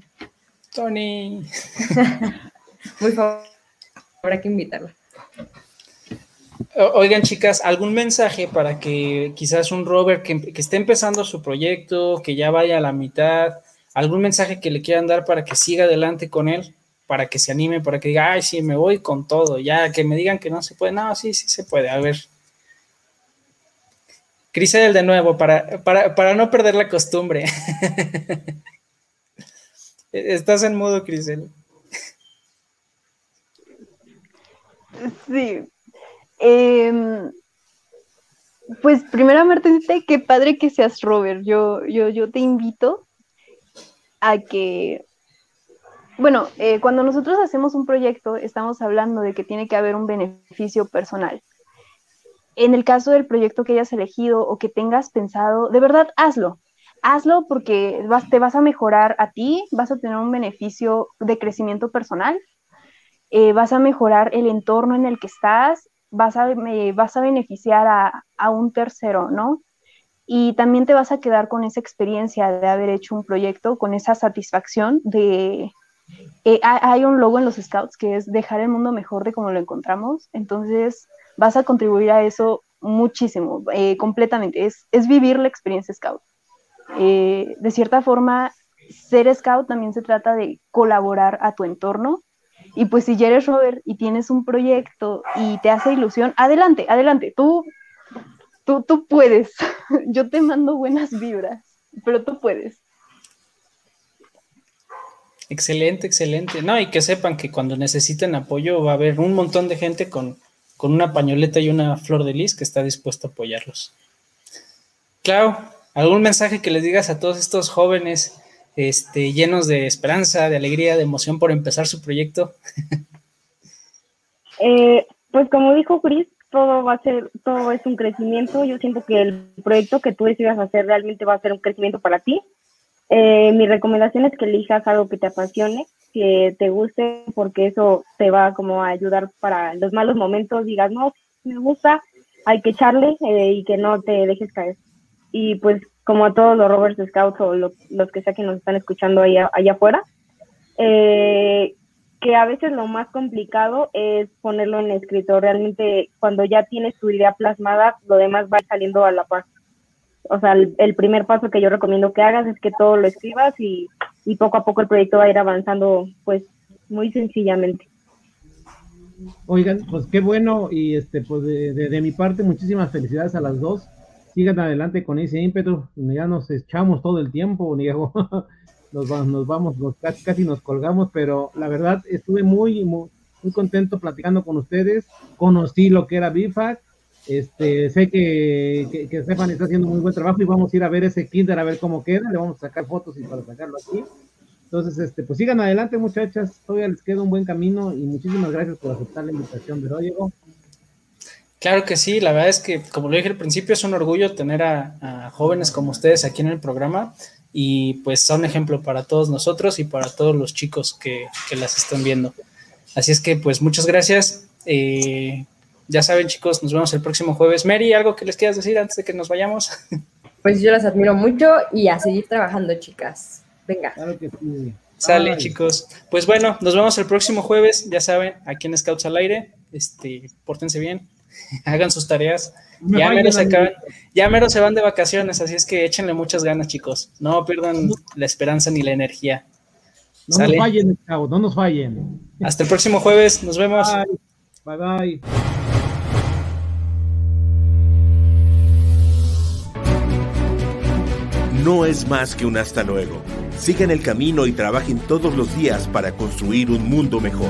Tony. Muy favor, habrá que invitarla. Oigan, chicas, ¿algún mensaje para que quizás un Robert que, que, esté empezando su proyecto, que ya vaya a la mitad, algún mensaje que le quieran dar para que siga adelante con él? para que se anime, para que diga, ay, sí, me voy con todo, ya que me digan que no se puede, no, sí, sí se puede, a ver. Crisel de nuevo, para, para, no perder la costumbre. Estás en modo, Crisel. Sí. Em, pues primeramente, qué padre que seas Robert. Yo, yo, yo te invito a que bueno, eh, cuando nosotros hacemos un proyecto, estamos hablando de que tiene que haber un beneficio personal. En el caso del proyecto que hayas elegido o que tengas pensado, de verdad, hazlo. Hazlo porque te vas a mejorar a ti, vas a tener un beneficio de crecimiento personal, eh, vas a mejorar el entorno en el que estás, vas a, vas a beneficiar a, a un tercero, ¿no? y también te vas a quedar con esa experiencia de haber hecho un proyecto, con esa satisfacción de, eh, hay un logo en los scouts que es dejar el mundo mejor de como lo encontramos, entonces vas a contribuir a eso muchísimo, eh, completamente, es, es, vivir la experiencia scout. Eh, de cierta forma, ser scout también se trata de colaborar a tu entorno. Y pues si ya eres Robert y tienes un proyecto y te hace ilusión, adelante, adelante, tú, tú, tú puedes. Yo te mando buenas vibras, pero tú puedes. Excelente, excelente. No, y que sepan que cuando necesiten apoyo va a haber un montón de gente con, con una pañoleta y una flor de lis que está dispuesto a apoyarlos. Clau, ¿algún mensaje que les digas a todos estos jóvenes este, llenos de esperanza, de alegría, de emoción por empezar su proyecto? Eh, pues como dijo Chris, todo va a ser, todo es un crecimiento. Yo siento que el proyecto que tú decidas hacer realmente va a ser un crecimiento para ti eh, mi recomendación es que elijas algo que te apasione, que te guste, porque eso te va como a ayudar para los malos momentos. Digas, no, me gusta, hay que echarle eh, y que no te dejes caer. Y pues como a todos los Roberts Scouts o los que sea que nos están escuchando allá, allá afuera, eh, que a veces lo más complicado es ponerlo en escrito. Realmente cuando ya tienes tu idea plasmada, lo demás va saliendo a la par o sea, el, primer paso que yo recomiendo que hagas es que todo lo escribas y, poco a poco el proyecto va a ir avanzando, pues, muy sencillamente. Oigan, pues qué bueno y este, pues de, mi parte muchísimas felicidades a las dos. Sigan adelante con ese ímpetu. Ya nos echamos todo el tiempo, Diego. nos, vamos, nos vamos, casi, casi nos colgamos, pero la verdad estuve muy, muy, contento platicando con ustedes. Conocí lo que era BIFAC este, sé que, que, que está haciendo muy buen trabajo y vamos a ir a ver ese kinder a ver cómo queda. Le vamos a sacar fotos y para sacarlo aquí. Entonces, este, pues sigan adelante, muchachas. Todavía les queda un buen camino y muchísimas gracias por aceptar la invitación, de Diego? Claro que sí, la verdad es que, como lo dije al principio, es un orgullo tener a, jóvenes como ustedes aquí en el programa y pues son ejemplo para todos nosotros y para todos los chicos que, que las están viendo. Así es que pues muchas gracias. Eh, ya saben chicos, nos vemos el próximo jueves. Mary, ¿algo que les quieras decir antes de que nos vayamos? Pues yo las admiro mucho y a seguir trabajando, chicas. Venga. Claro que sí. Sale, Ay. chicos. Pues bueno, nos vemos el próximo jueves. Ya saben, aquí en Scouts al aire. Este, pórtense bien, hagan sus tareas. Me Ya mero, se acaban- ya mero se van de vacaciones, así es que échenle muchas ganas, chicos. No pierdan la esperanza ni la energía. No Sale. nos fallen, chavos, no nos fallen. Hasta el próximo jueves. Nos vemos. Bye, bye. bye. No es más que un hasta luego. Sigan el camino y trabajen todos los días para construir un mundo mejor.